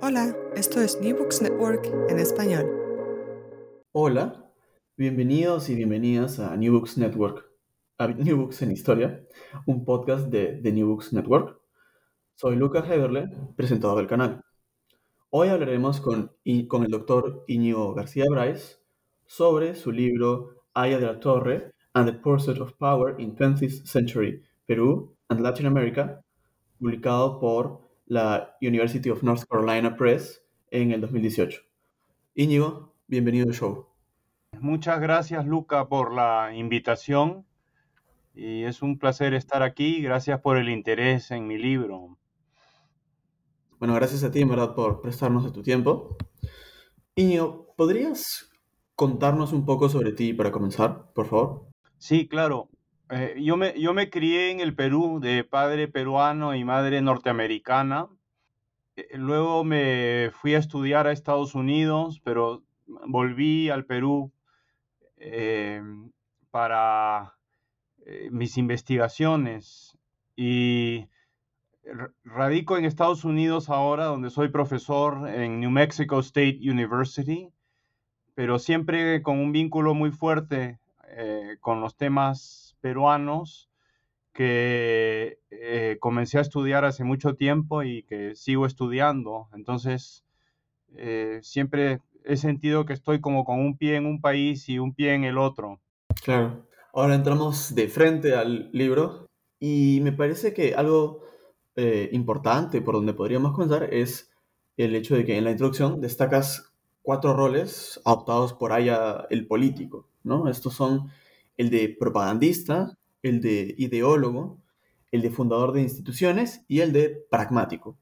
Hola, esto es New Books Network en español. Hola, bienvenidos y bienvenidas a New Books Network, a New Books en Historia, un podcast de, The New Books Network. Soy Lucas Heberle, presentador del canal. Hoy hablaremos con, el doctor Íñigo García Bryce sobre su libro Aya de la Torre and the Pursuit of Power in 20th Century Peru and Latin America, publicado por la University of North Carolina Press en el 2018. Íñigo, bienvenido al show. Muchas gracias, Luca, por la invitación. Y es un placer estar aquí. Gracias por el interés en mi libro. Bueno, gracias a ti, en verdad, por prestarnos de tu tiempo. Íñigo, ¿podrías contarnos un poco sobre ti para comenzar, por favor? Sí, claro. Eh, yo, me, yo me crié en el Perú de padre peruano y madre norteamericana. Eh, luego me fui a estudiar a Estados Unidos, pero volví al Perú eh, para mis investigaciones y radico en Estados Unidos ahora, donde soy profesor en New Mexico State University, pero siempre con un vínculo muy fuerte con los temas peruanos que eh, comencé a estudiar hace mucho tiempo y que sigo estudiando. Entonces, eh, siempre he sentido que estoy como con un pie en un país y un pie en el otro. Claro. Ahora entramos de frente al libro y me parece que algo eh, importante por donde podríamos comenzar es el hecho de que en la introducción destacas cuatro roles adoptados por Aya el político, ¿no? Estos son el de propagandista, el de ideólogo, el de fundador de instituciones y el de pragmático.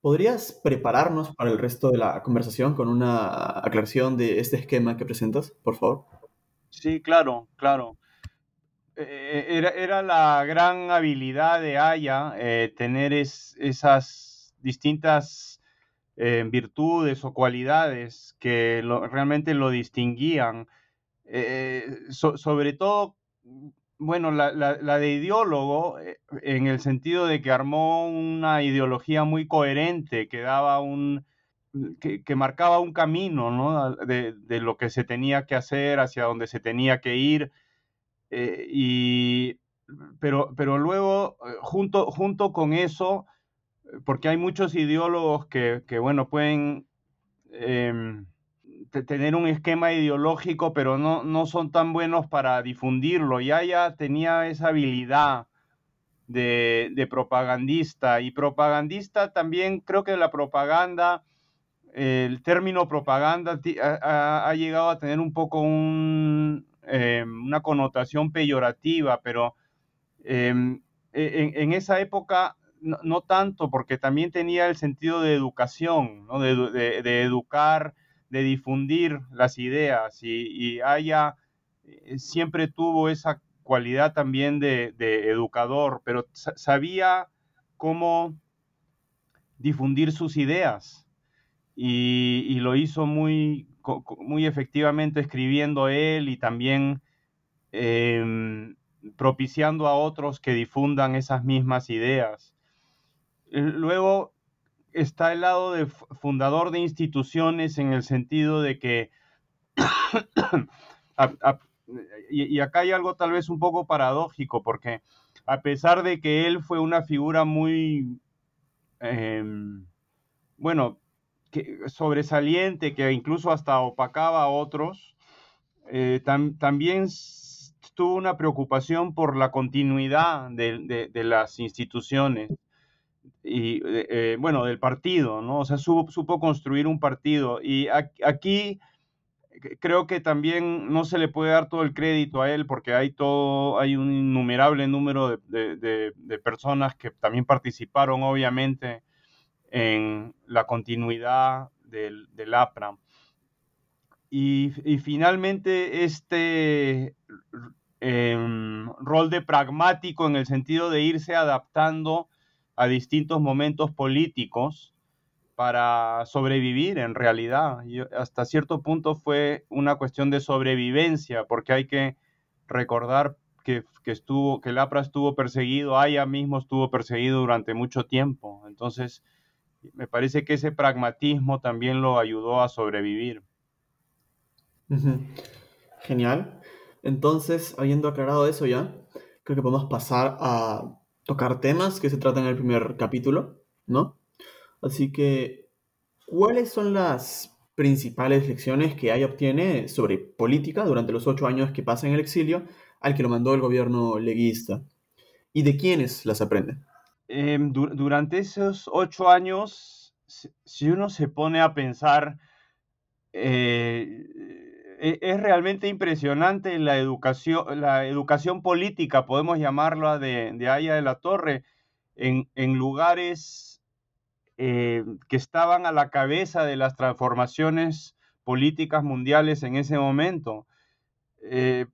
¿Podrías prepararnos para el resto de la conversación con una aclaración de este esquema que presentas, por favor? Sí, claro, claro. Eh, era, la gran habilidad de Aya eh, tener esas distintas eh, virtudes o cualidades que realmente lo distinguían eh, sobre todo, bueno, la, de ideólogo, eh, en el sentido de que armó una ideología muy coherente, que daba un, que, marcaba un camino, ¿no? De, lo que se tenía que hacer, hacia donde se tenía que ir. Eh, y, pero, pero luego, junto, junto con eso, porque hay muchos ideólogos que, que bueno, pueden em, tener un esquema ideológico, pero no, no son tan buenos para difundirlo. Ya ya tenía esa habilidad de, propagandista. Y propagandista también creo que la propaganda, el término propaganda ha, llegado a tener un poco un, em, una connotación peyorativa, pero em, e, en, esa época no, tanto, porque también tenía el sentido de educación, ¿no? de, de educar de difundir las ideas y, Aya eh, siempre tuvo esa cualidad también de, educador, pero sabía cómo difundir sus ideas. y, lo hizo muy, muy efectivamente escribiendo él y también em, propiciando a otros que difundan esas mismas ideas. Luego está el lado de fundador de instituciones en el sentido de que, y, acá hay algo tal vez un poco paradójico, porque a pesar de que él fue una figura muy, em, bueno, sobresaliente, que incluso hasta opacaba a otros, eh, también tuvo una preocupación por la continuidad de, las instituciones y, eh, eh, bueno, del partido, ¿no? O sea, supo, construir un partido. Y aquí creo que también no se le puede dar todo el crédito a él porque hay todo, hay un innumerable número de, personas que también participaron, obviamente, en la continuidad del, del APRA. Y, y, finalmente este Em, rol de pragmático en el sentido de irse adaptando a distintos momentos políticos para sobrevivir en realidad. hasta cierto punto fue una cuestión de sobrevivencia, porque hay que recordar que, estuvo, que el APRA estuvo perseguido, Aya mismo estuvo perseguido durante mucho tiempo. Entonces, me parece que ese pragmatismo también lo ayudó a sobrevivir. Genial. Entonces, habiendo aclarado eso ya, creo que podemos pasar a tocar temas que se tratan en el primer capítulo, ¿no? Así que, ¿cuáles son las principales lecciones que Aya obtiene sobre política durante los ocho años que pasa en el exilio al que lo mandó el gobierno leguista? ¿Y de quiénes las aprende? Em, durante esos ocho años, si uno se pone a pensar, eh, es realmente impresionante la educación, la educación política, podemos llamarla, de, de Aya de la Torre, en, lugares eh, que estaban a la cabeza de las transformaciones políticas mundiales en ese momento. Eh,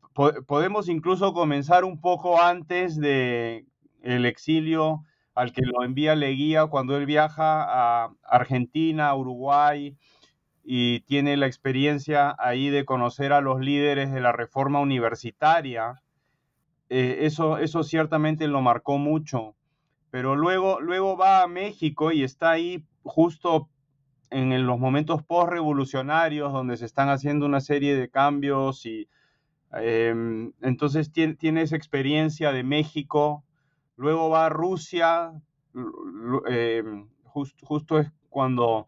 podemos incluso comenzar un poco antes de el exilio al que lo envía Leguía cuando él viaja a Argentina, Uruguay, y tiene la experiencia ahí de conocer a los líderes de la reforma universitaria. Eh, eso, eso ciertamente lo marcó mucho. Pero luego, luego va a México y está ahí justo en los momentos post-revolucionarios donde se están haciendo una serie de cambios y em, entonces tiene, esa experiencia de México. Luego va a Rusia, em, justo es cuando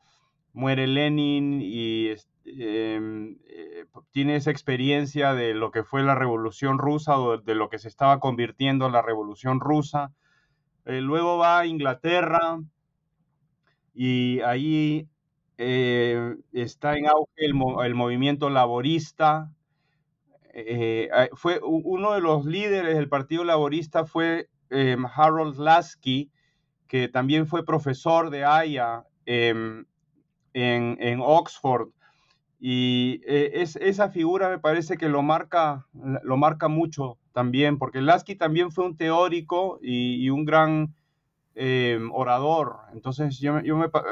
muere Lenin y em, eh, tiene esa experiencia de lo que fue la revolución rusa o de lo que se estaba convirtiendo en la revolución rusa. Eh, luego va a Inglaterra y ahí eh, está en auge el, movimiento laborista. fue uno de los líderes del Partido Laborista fue em, Harold Lasky, que también fue profesor de Haya em, en, Oxford. Y eh, es, esa figura me parece que lo marca, lo marca mucho también, porque Lasky también fue un teórico y, un gran eh, orador. Entonces, yo,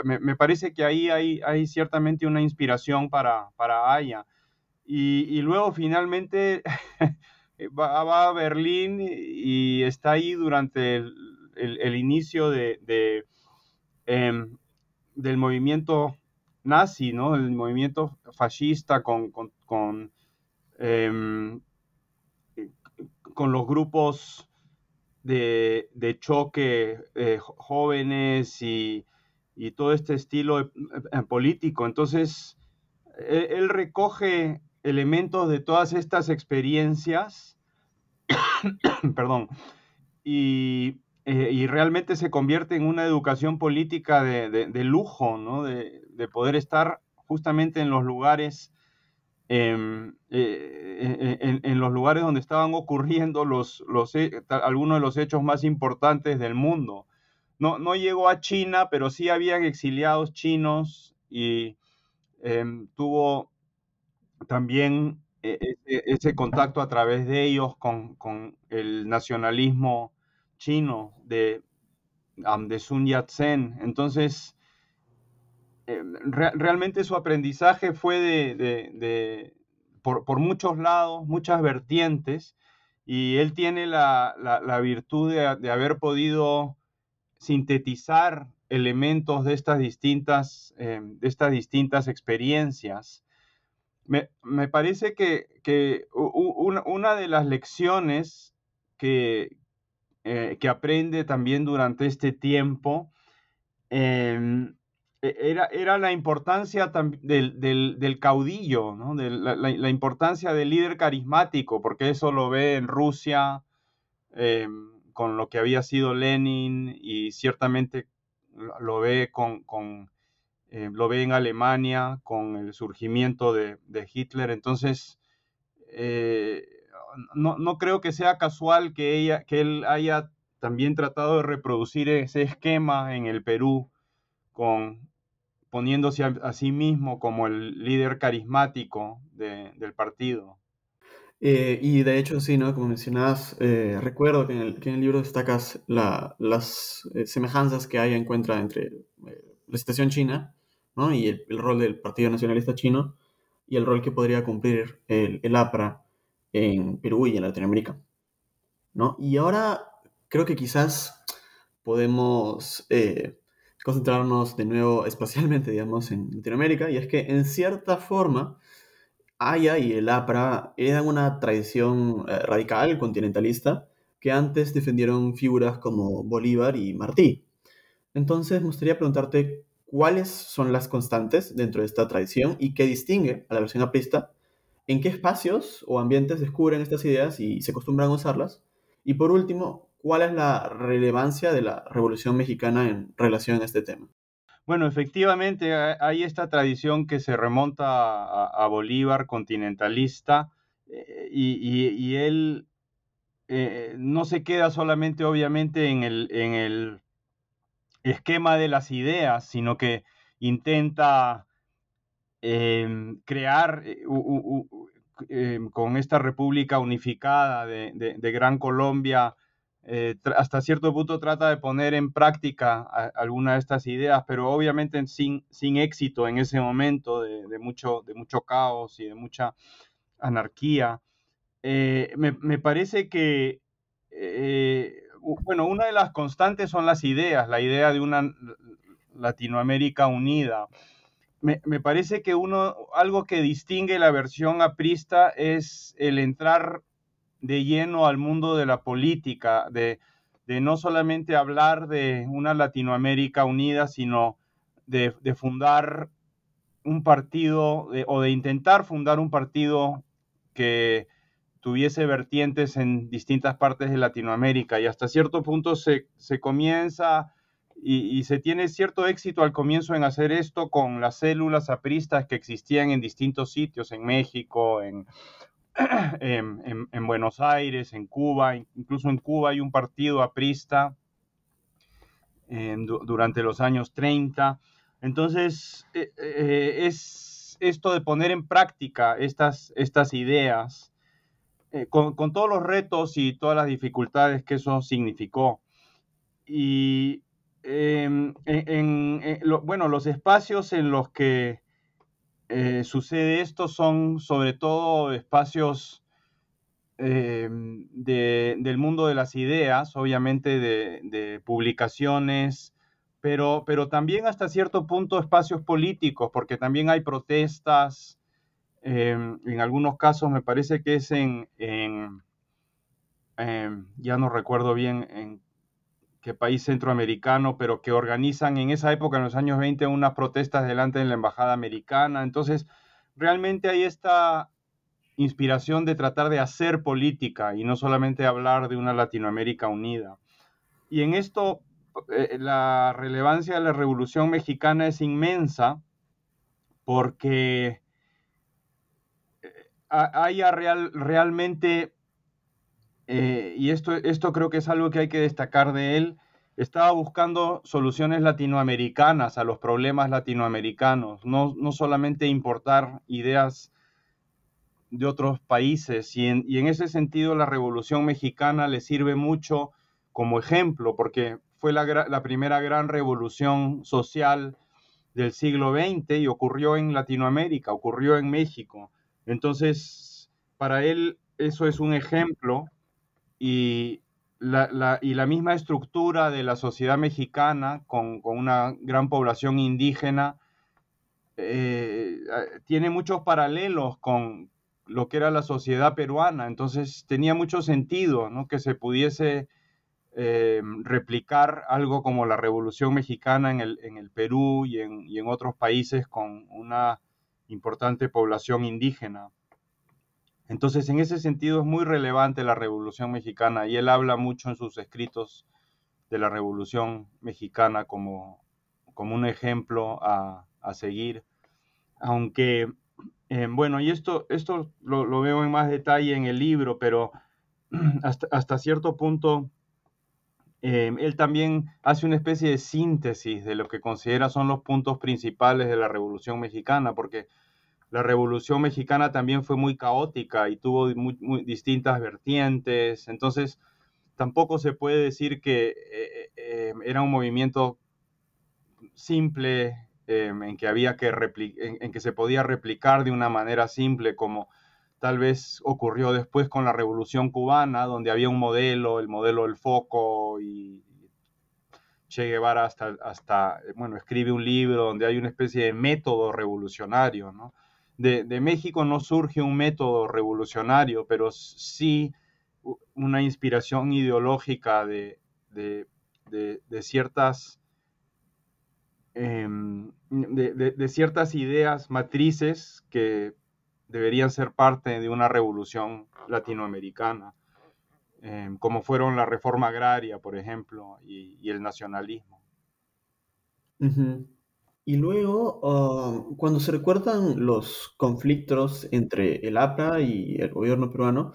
me, parece que ahí hay, hay ciertamente una inspiración para, para Aya. Y, luego finalmente va, a Berlín y está ahí durante el, inicio de, em, del movimiento nazi, ¿no? El movimiento fascista con, con, em, los grupos de, choque eh, jóvenes y, todo este estilo eh, eh, político. Entonces, él, él, recoge elementos de todas estas experiencias, perdón, y eh, y realmente se convierte en una educación política de, lujo, ¿no? De, poder estar justamente en los lugares, em, eh, en, los lugares donde estaban ocurriendo los, los, algunos de los hechos más importantes del mundo. No, no llegó a China, pero sí habían exiliados chinos y em, tuvo también e, e, ese, contacto a través de ellos con, con el nacionalismo chino de, de Sun Yat-sen. Entonces, realmente su aprendizaje fue de, por, muchos lados, muchas vertientes, y él tiene la, virtud de, haber podido sintetizar elementos de estas distintas, de estas distintas experiencias me, parece que, una, de las lecciones que, eh, que, aprende también durante este tiempo em, e, era, era, la importancia del, del, caudillo, ¿no? de la, importancia del líder carismático, porque eso lo ve en Rusia em, con lo que había sido Lenin y ciertamente lo ve con, con eh, lo ve en Alemania con el surgimiento de, Hitler. Entonces, eh, no, creo que sea casual que, ella, que él haya también tratado de reproducir ese esquema en el Perú, con, poniéndose a, sí mismo como el líder carismático del partido. Eh, y de hecho, sí, ¿no? Como mencionabas, recuerdo que en, el, libro destacas las semejanzas que hay encuentra entre la situación china y el, rol del Partido Nacionalista Chino y el rol que podría cumplir el, APRA en Perú y en Latinoamérica. ¿no? Y ahora creo que quizás podemos eh, concentrarnos de nuevo espacialmente, digamos, en Latinoamérica, y es que en cierta forma, Haya y el APRA eran una tradición eh, radical, continentalista, que antes defendieron figuras como Bolívar y Martí. Entonces, me gustaría preguntarte cuáles son las constantes dentro de esta tradición y qué distingue a la versión aprista, en qué espacios o ambientes descubren estas ideas y se acostumbran a usarlas, y por último, cuál es la relevancia de la Revolución Mexicana en relación a este tema. Bueno, efectivamente hay esta tradición que se remonta a, Bolívar, continentalista, eh, y, él eh, no se queda solamente obviamente en el, esquema de las ideas, sino que intenta em, crear eh, con esta República Unificada de, Gran Colombia, eh, hasta cierto punto trata de poner en práctica alguna de estas ideas, pero obviamente sin, éxito en ese momento de, mucho, caos y de mucha anarquía. Eh, me, me, parece que bueno, una de las constantes son las ideas, la idea de una Latinoamérica unida. Me, parece que uno, algo que distingue la versión aprista es el entrar de lleno al mundo de la política, de, no solamente hablar de una Latinoamérica unida, sino de, fundar un partido o de intentar fundar un partido que, tuviese vertientes en distintas partes de Latinoamérica. Y hasta cierto punto se, comienza y, se tiene cierto éxito al comienzo en hacer esto con las células apristas que existían en distintos sitios, en México, en, en, Buenos Aires, en Cuba, incluso en Cuba hay un partido aprista durante los años 30. Entonces, eh, eh, es esto de poner en práctica estas, estas ideas eh, con, todos los retos y todas las dificultades que eso significó. Y em, en, eh, bueno, los espacios en los que eh, sucede esto son sobre todo espacios em, del mundo de las ideas, obviamente de, publicaciones, pero, pero, también hasta cierto punto espacios políticos, porque también hay protestas, Em, en algunos casos me parece que es en, ya no recuerdo bien en qué país centroamericano, pero que organizan en esa época, en los años 20, unas protestas delante de la embajada americana. Entonces, realmente hay esta inspiración de tratar de hacer política y no solamente hablar de una Latinoamérica unida. Y en esto, eh, la relevancia de la Revolución Mexicana es inmensa porque haya real, realmente, eh, y esto, esto creo que es algo que hay que destacar de él, estaba buscando soluciones latinoamericanas a los problemas latinoamericanos, no, no solamente importar ideas de otros países. Y en, y en, ese sentido la Revolución Mexicana le sirve mucho como ejemplo, porque fue la, la primera gran revolución social del siglo XX y ocurrió en Latinoamérica, ocurrió en México. Entonces, para él eso es un ejemplo y la, y la misma estructura de la sociedad mexicana con, una gran población indígena eh, tiene muchos paralelos con lo que era la sociedad peruana. Entonces tenía mucho sentido ¿no? que se pudiese eh, replicar algo como la Revolución Mexicana en el, en el Perú y en, y en, otros países con una importante población indígena. Entonces, en ese sentido es muy relevante la Revolución Mexicana y él habla mucho en sus escritos de la Revolución Mexicana como, como un ejemplo a, a seguir. Aunque, eh, bueno, y esto, esto lo, veo en más detalle en el libro, pero hasta, hasta cierto punto eh, él también hace una especie de síntesis de lo que considera son los puntos principales de la Revolución Mexicana, porque la Revolución Mexicana también fue muy caótica y tuvo muy, distintas vertientes, entonces tampoco se puede decir que eh, eh, era un movimiento simple en que había que en que se podía replicar de una manera simple como tal vez ocurrió después con la Revolución Cubana, donde había un modelo, el modelo del foco, y Che Guevara hasta, hasta bueno, escribe un libro donde hay una especie de método revolucionario, ¿no? De, México no surge un método revolucionario, pero sí una inspiración ideológica de, ciertas em, de, ciertas ideas matrices que deberían ser parte de una revolución latinoamericana, em, como fueron la reforma agraria, por ejemplo, y, el nacionalismo. Y luego, ah, cuando se recuerdan los conflictos entre el APRA y el gobierno peruano,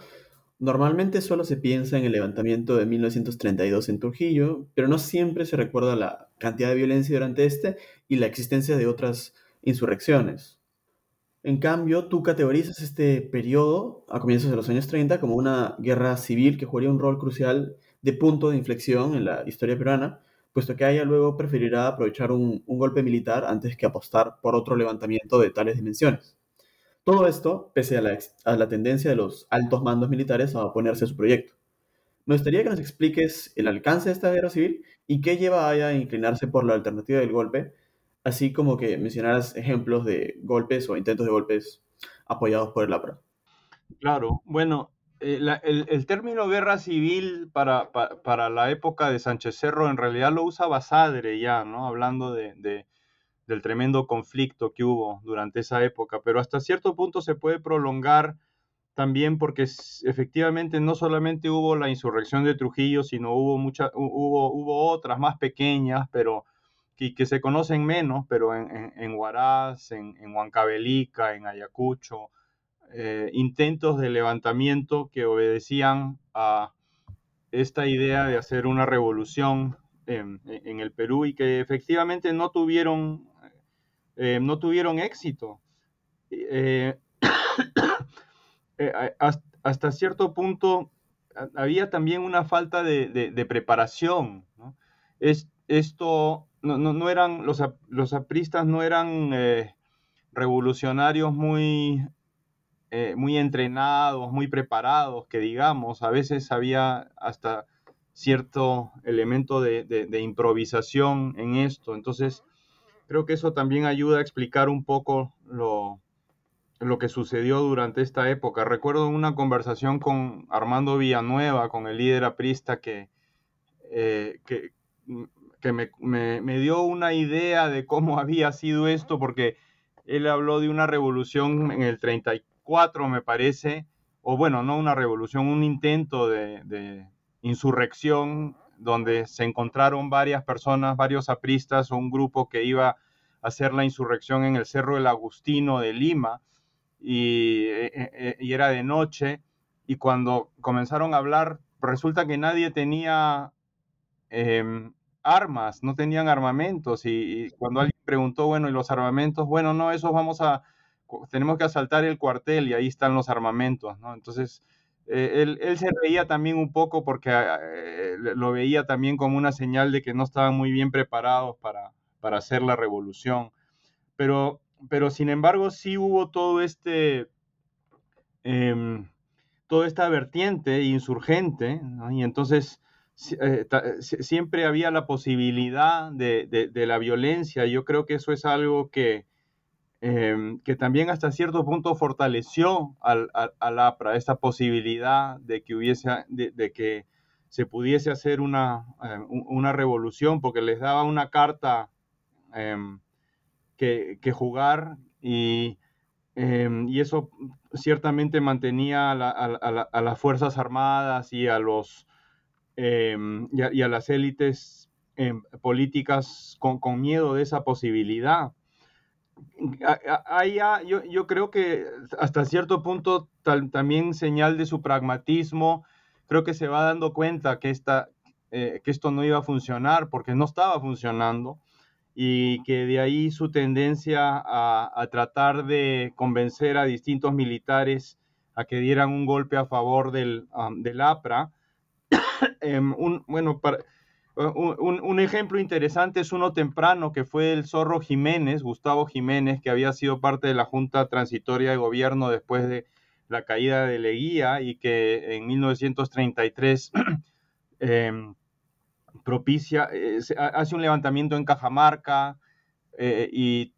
normalmente solo se piensa en el levantamiento de 1932 en Trujillo, pero no siempre se recuerda la cantidad de violencia durante este y la existencia de otras insurrecciones. En cambio, tú categorizas este periodo, a comienzos de los años 30, como una guerra civil que jugaría un rol crucial de punto de inflexión en la historia peruana, puesto que ella luego preferirá aprovechar un, golpe militar antes que apostar por otro levantamiento de tales dimensiones. Todo esto pese a la, a la tendencia de los altos mandos militares a oponerse a su proyecto. Me gustaría que nos expliques el alcance de esta guerra civil y qué lleva a ella a inclinarse por la alternativa del golpe así como que mencionaras ejemplos de golpes o intentos de golpes apoyados por el APRA. Claro, bueno, eh, el, término guerra civil para, para, la época de Sánchez Cerro en realidad lo usa Basadre ya, ¿no? Hablando de, del tremendo conflicto que hubo durante esa época, pero hasta cierto punto se puede prolongar también porque efectivamente no solamente hubo la insurrección de Trujillo, sino hubo, mucha, hubo, hubo otras más pequeñas, pero que, se conocen menos, pero en, en, Huaraz, en, Huancavelica, en Ayacucho, eh, intentos de levantamiento que obedecían a esta idea de hacer una revolución en, el Perú y que efectivamente no tuvieron, eh, no tuvieron éxito. Eh, hasta, cierto punto había también una falta de, preparación. Es, esto no, no, eran, los, los apristas no eran revolucionarios muy, eh, muy entrenados, muy preparados, que digamos, a veces había hasta cierto elemento de, improvisación en esto. Entonces, creo que eso también ayuda a explicar un poco lo, que sucedió durante esta época. Recuerdo una conversación con Armando Villanueva, con el líder aprista, que, eh, que me, dio una idea de cómo había sido esto, porque él habló de una revolución en el 34, me parece, o bueno, no una revolución, un intento de, insurrección donde se encontraron varias personas, varios apristas un grupo que iba a hacer la insurrección en el Cerro del Agustino de Lima y, eh, eh, y era de noche y cuando comenzaron a hablar resulta que nadie tenía em, armas, no tenían armamentos y, cuando alguien preguntó, bueno, ¿y los armamentos? Bueno, no, esos vamos a, tenemos que asaltar el cuartel y ahí están los armamentos. Entonces, eh, él, se reía también un poco porque ah, eh, lo veía también como una señal de que no estaban muy bien preparados para, para hacer la revolución. pero, pero sin embargo sí hubo todo este, em, toda esta vertiente insurgente, y entonces eh, siempre había la posibilidad de, la violencia. Yo creo que eso es algo que, em, que también hasta cierto punto fortaleció al, APRA, esta posibilidad de que hubiese, de, que se pudiese hacer una, em, una, revolución, porque les daba una carta em, que, jugar y, y, eso ciertamente mantenía a las Fuerzas Armadas y a los Em, y, a, las élites políticas con, miedo de esa posibilidad. Yo, yo, creo que hasta cierto punto también señal de su pragmatismo, creo que se va dando cuenta que, esta, eh, que esto no iba a funcionar porque no estaba funcionando y que de ahí su tendencia a, tratar de convencer a distintos militares a que dieran un golpe a favor del, del APRA. Em, un, bueno, para, un, ejemplo interesante es uno temprano que fue el Zorro Jiménez, Gustavo Jiménez, que había sido parte de la Junta Transitoria de Gobierno después de la caída de Leguía y que en 1933 em, propicia, eh, hace un levantamiento en Cajamarca eh, y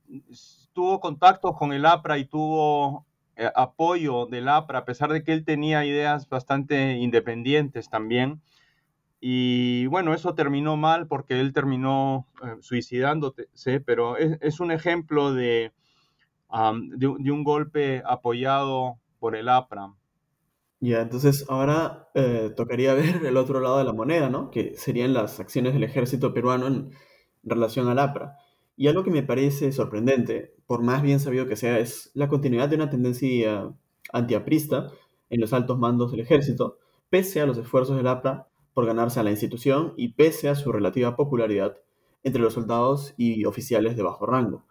tuvo contactos con el APRA y tuvo eh, apoyo del APRA, a pesar de que él tenía ideas bastante independientes también. Y bueno, eso terminó mal porque él terminó eh, suicidándose, pero es, un ejemplo de, de, un golpe apoyado por el APRA. Ya, entonces ahora eh, tocaría ver el otro lado de la moneda, ¿no? Que serían las acciones del ejército peruano en relación al APRA. Y algo que me parece sorprendente, por más bien sabido que sea, es la continuidad de una tendencia antiaprista en los altos mandos del ejército, pese a los esfuerzos del APRA por ganarse a la institución y pese a su relativa popularidad entre los soldados y oficiales de bajo rango.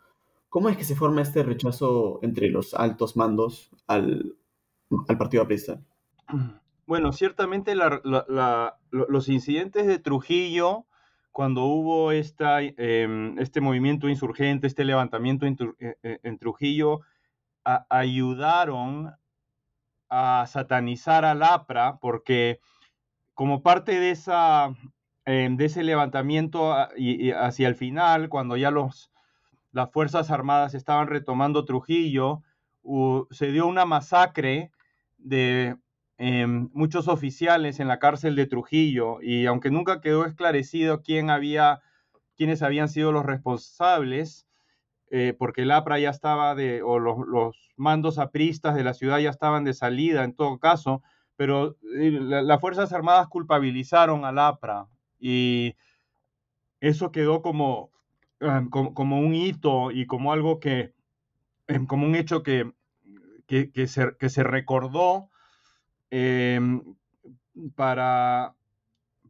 ¿Cómo es que se forma este rechazo entre los altos mandos al, partido aprista? Bueno, ciertamente los incidentes de Trujillo cuando hubo em, este movimiento insurgente, este levantamiento en, e, e, Trujillo, ayudaron a satanizar al APRA porque como parte de, em, ese levantamiento y, hacia el final, cuando ya las Fuerzas Armadas estaban retomando Trujillo, se dio una masacre de Em, muchos oficiales en la cárcel de Trujillo y aunque nunca quedó esclarecido quién había, quiénes habían sido los responsables, eh, porque el APRA ya estaba de, o los, mandos apristas de la ciudad ya estaban de salida en todo caso, pero eh, las Fuerzas Armadas culpabilizaron al APRA y eso quedó como, em, como, un hito y como algo que, em, como un hecho que, que, que se recordó Em, para,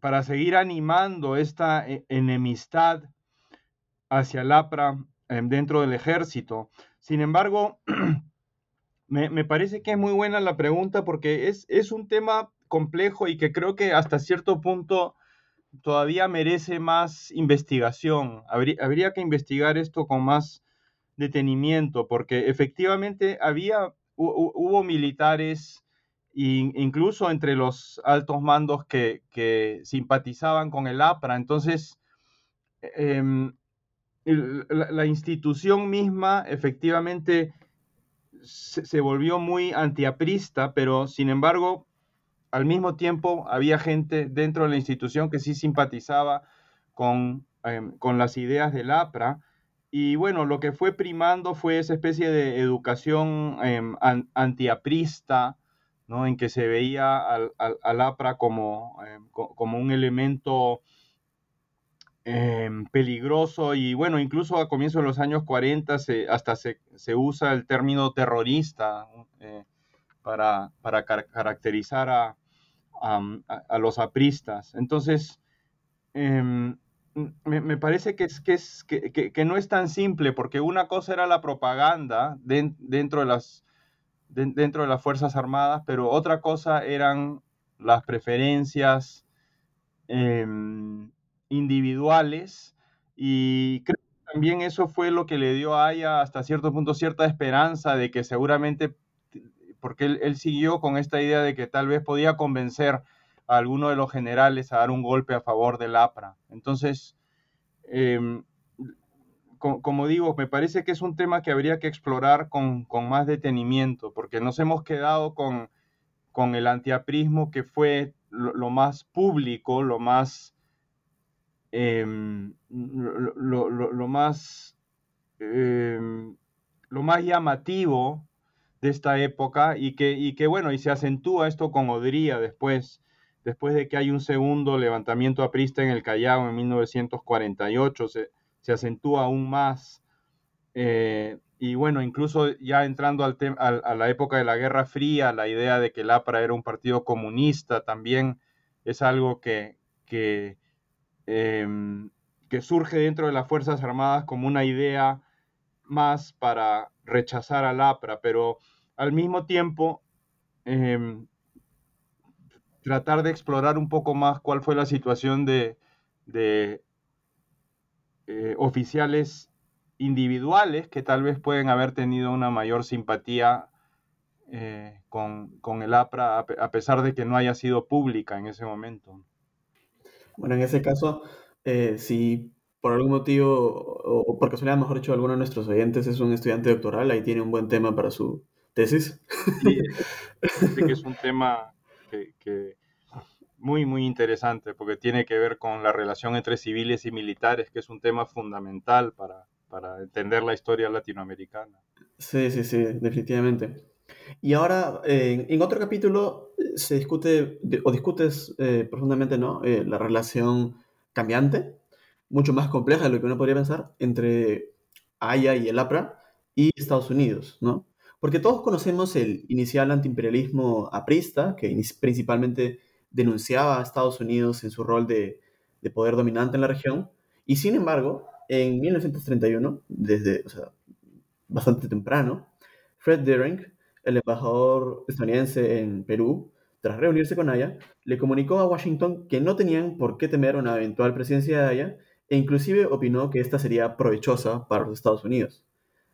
para seguir animando esta e, enemistad hacia el APRA dentro del ejército. Sin embargo, me, parece que es muy buena la pregunta porque es, es un tema complejo y que creo que hasta cierto punto todavía merece más investigación. Habría, habría, que investigar esto con más detenimiento, porque efectivamente había, hubo militares incluso entre los altos mandos que, simpatizaban con el APRA. Entonces, em, la, institución misma efectivamente se, volvió muy antiaprista, pero sin embargo, al mismo tiempo había gente dentro de la institución que sí simpatizaba con, em, con las ideas del APRA. Y bueno, lo que fue primando fue esa especie de educación em, antiaprista, en que se veía al, APRA como, eh, como un elemento em, peligroso y bueno, incluso a comienzos de los años 40 hasta se, usa el término terrorista eh, para, caracterizar a, los apristas. Entonces, em, me, parece que, es, que, es, que, no es tan simple, porque una cosa era la propaganda dentro de las dentro de las Fuerzas Armadas, pero otra cosa eran las preferencias em, individuales y también eso fue lo que le dio a Aya hasta cierto punto cierta esperanza de que seguramente, porque él, siguió con esta idea de que tal vez podía convencer a alguno de los generales a dar un golpe a favor del APRA. Entonces, em, como digo, me parece que es un tema que habría que explorar con, más detenimiento, porque nos hemos quedado con, con el antiaprismo que fue lo, más público, lo más, em, lo, más, em, lo más llamativo de esta época y que, y que, bueno, y se acentúa esto con Odría después, después de que hay un segundo levantamiento aprista en el Callao en 1948, se, se acentúa aún más. Eh, y bueno, incluso ya entrando al a, la época de la Guerra Fría, la idea de que el APRA era un partido comunista también es algo que, que, em, que surge dentro de las Fuerzas Armadas como una idea más para rechazar al APRA, pero al mismo tiempo em, tratar de explorar un poco más cuál fue la situación de, de eh, oficiales individuales que tal vez pueden haber tenido una mayor simpatía eh, con, el APRA, a pesar de que no haya sido pública en ese momento. Bueno, en ese caso, eh, si por algún motivo, o, por casualidad, mejor dicho, alguno de nuestros oyentes es un estudiante doctoral, ahí tiene un buen tema para su tesis. Sí, que es un tema que muy, muy interesante porque tiene que ver con la relación entre civiles y militares, que es un tema fundamental para, para entender la historia latinoamericana. Sí, sí, sí, definitivamente. Y ahora, en otro capítulo, eh, se discute, o discutes eh, profundamente, ¿no? Eh, la relación cambiante, mucho más compleja de lo que uno podría pensar, entre Haya y el APRA y Estados Unidos, ¿no? Porque todos conocemos el inicial antiimperialismo aprista, que principalmente denunciaba a Estados Unidos en su rol de, poder dominante en la región. Y sin embargo, en 1931, desde bastante temprano, Fred Deering, el embajador estadounidense en Perú, tras reunirse con Aya, le comunicó a Washington que no tenían por qué temer una eventual presidencia de Aya e inclusive opinó que esta sería provechosa para los Estados Unidos.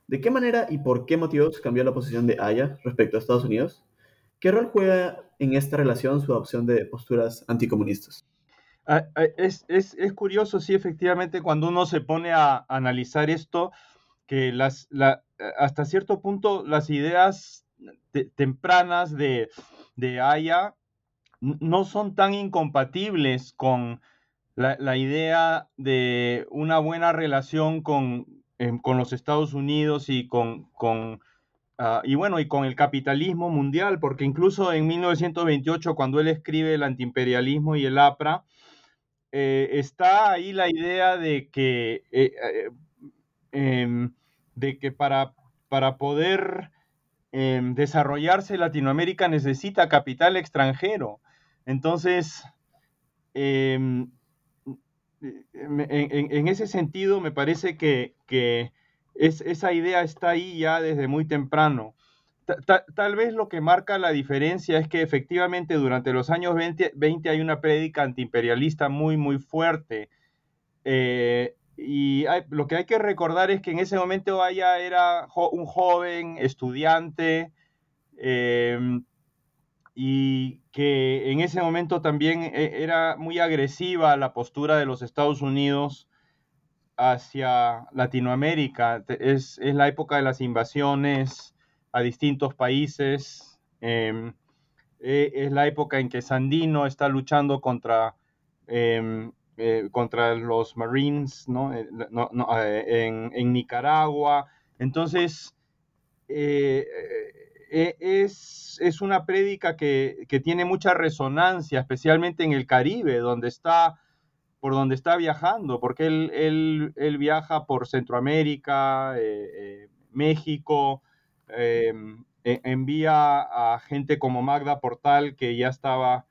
¿De qué manera y por qué motivos cambió la posición de Aya respecto a Estados Unidos? ¿Qué rol juega en esta relación su adopción de posturas anticomunistas? Ah, ah, es, curioso, sí, efectivamente, cuando uno se pone a analizar esto, que las, hasta cierto punto las ideas tempranas de, de Aya no son tan incompatibles con la, idea de una buena relación con, em, con los Estados Unidos y con, con Ah, y bueno, y con el capitalismo mundial, porque incluso en 1928, cuando él escribe el antiimperialismo y el APRA, eh, está ahí la idea de que, eh, eh, em, de que para, para poder em, desarrollarse Latinoamérica necesita capital extranjero. Entonces, em, en, ese sentido, me parece que, que esa idea está ahí ya desde muy temprano. tal vez lo que marca la diferencia es que efectivamente durante los años 20, hay una prédica antiimperialista muy, muy fuerte. Eh, y lo que hay que recordar es que en ese momento Aya era un joven estudiante em, y que en ese momento también eh, era muy agresiva la postura de los Estados Unidos hacia Latinoamérica. Es, la época de las invasiones a distintos países. Em, e, es la época en que Sandino está luchando contra, em, eh, contra los Marines eh, eh, en, Nicaragua. Entonces, es, es, una prédica que, que, tiene mucha resonancia, especialmente en el Caribe, donde está por donde está viajando, porque él, él, viaja por Centroamérica, México, envía a gente como Magda Portal, que ya estaba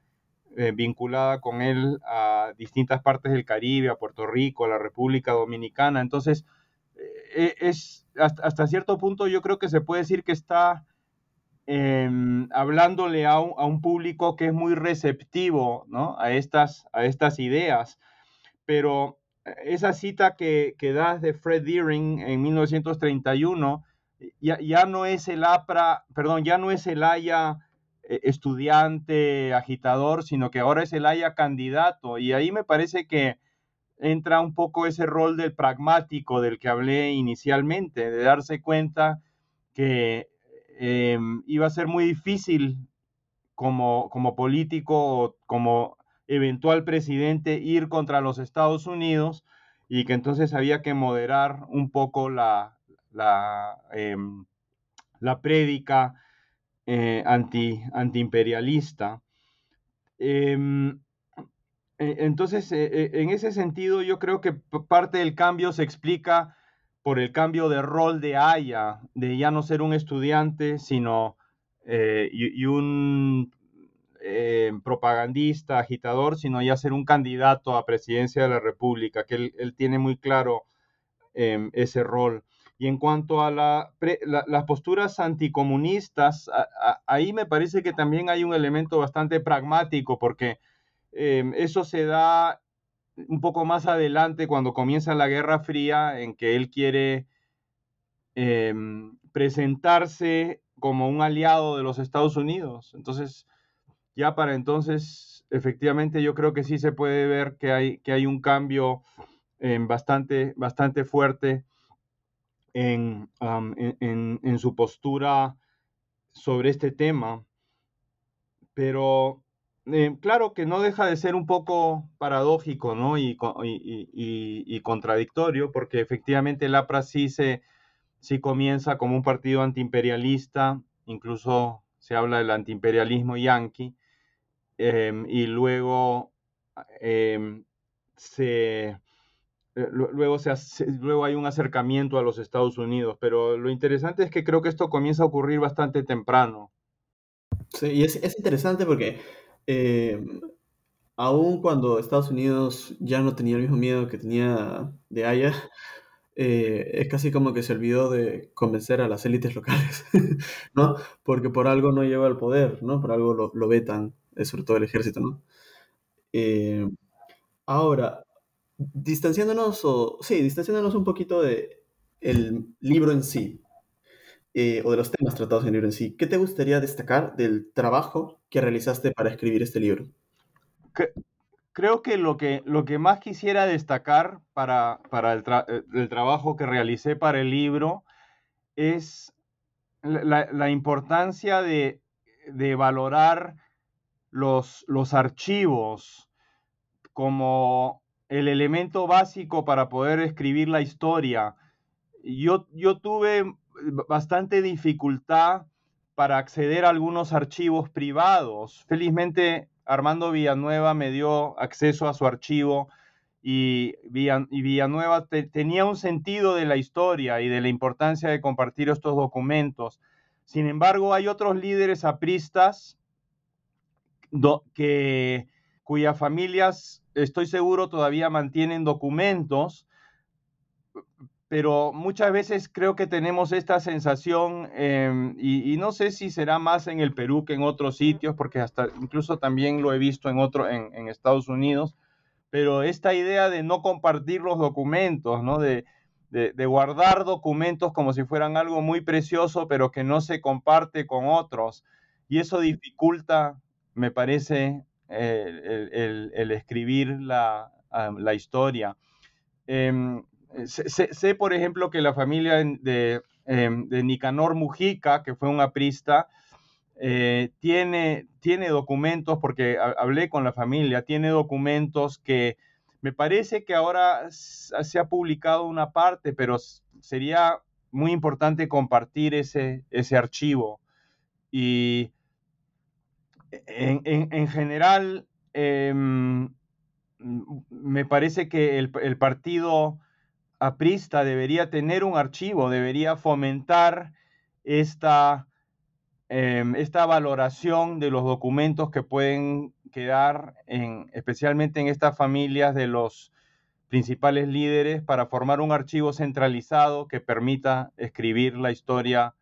eh, vinculada con él a distintas partes del Caribe, a Puerto Rico, a la República Dominicana. Entonces, e, es, hasta, cierto punto yo creo que se puede decir que está em, hablándole a un, a un, público que es muy receptivo ¿no? a, estas, a estas ideas pero esa cita que, que das de Fred Deering en 1931 ya, ya no es el APRA, perdón, ya no es el Haya eh, estudiante, agitador, sino que ahora es el Haya candidato. Y ahí me parece que entra un poco ese rol del pragmático del que hablé inicialmente, de darse cuenta que em, iba a ser muy difícil como, como político o como eventual presidente ir contra los Estados Unidos y que entonces había que moderar un poco la, la, em, la prédica eh, anti, antiimperialista. Em, e, entonces, e, e, en ese sentido, yo creo que parte del cambio se explica por el cambio de rol de Aya, de ya no ser un estudiante, sino eh, y, un eh, propagandista, agitador, sino ya ser un candidato a presidencia de la República, que él, tiene muy claro em, ese rol. Y en cuanto a las posturas anticomunistas, ahí me parece que también hay un elemento bastante pragmático, porque em, eso se da un poco más adelante cuando comienza la Guerra Fría, en que él quiere em, presentarse como un aliado de los Estados Unidos. Entonces, ya para entonces, efectivamente, yo creo que sí se puede ver que hay, que hay un cambio em, bastante, bastante fuerte en, en, su postura sobre este tema, pero eh, claro que no deja de ser un poco paradójico ¿no? y, y, contradictorio, porque efectivamente el APRA sí, se, sí comienza como un partido antiimperialista, incluso se habla del antiimperialismo yanqui, em, y luego em, se luego, se luego hay un acercamiento a los Estados Unidos, pero lo interesante es que creo que esto comienza a ocurrir bastante temprano. Sí, y es, interesante porque eh, aun cuando Estados Unidos ya no tenía el mismo miedo que tenía de Haya, eh, es casi como que se olvidó de convencer a las élites locales, ¿no? Porque por algo no lleva al poder, ¿no? Por algo lo, lo vetan, sobre todo el ejército, ¿no? ahora, distanciándonos, o sí, distanciándonos un poquito de el libro en sí, eh, o de los temas tratados en el libro en sí, ¿qué te gustaría destacar del trabajo que realizaste para escribir este libro? creo que lo, que lo que más quisiera destacar para, para el, eh, trabajo que realicé para el libro es la, importancia de, de, valorar los, los archivos como el elemento básico para poder escribir la historia. Yo, yo tuve bastante dificultad para acceder a algunos archivos privados. Felizmente Armando Villanueva me dio acceso a su archivo y, Villanueva tenía un sentido de la historia y de la importancia de compartir estos documentos. Sin embargo, hay otros líderes apristas que, cuyas familias estoy seguro todavía mantienen documentos, pero muchas veces creo que tenemos esta sensación, em, y, no sé si será más en el Perú que en otros sitios, porque hasta incluso también lo he visto en, otro, en, Estados Unidos, pero esta idea de no compartir los documentos, ¿no? De, de, guardar documentos como si fueran algo muy precioso, pero que no se comparte con otros. Y eso dificulta, me parece, el, escribir la, historia. Em, sé, por ejemplo, que la familia de, em, de Nicanor Mujica, que fue un aprista, eh, tiene, tiene documentos, porque hablé con la familia, tiene documentos que me parece que ahora se ha publicado una parte, pero sería muy importante compartir ese, ese archivo. Y en, general, em, me parece que el, partido aprista debería tener un archivo, debería fomentar esta, em, esta valoración de los documentos que pueden quedar, en, especialmente en estas familias de los principales líderes, para formar un archivo centralizado que permita escribir la historia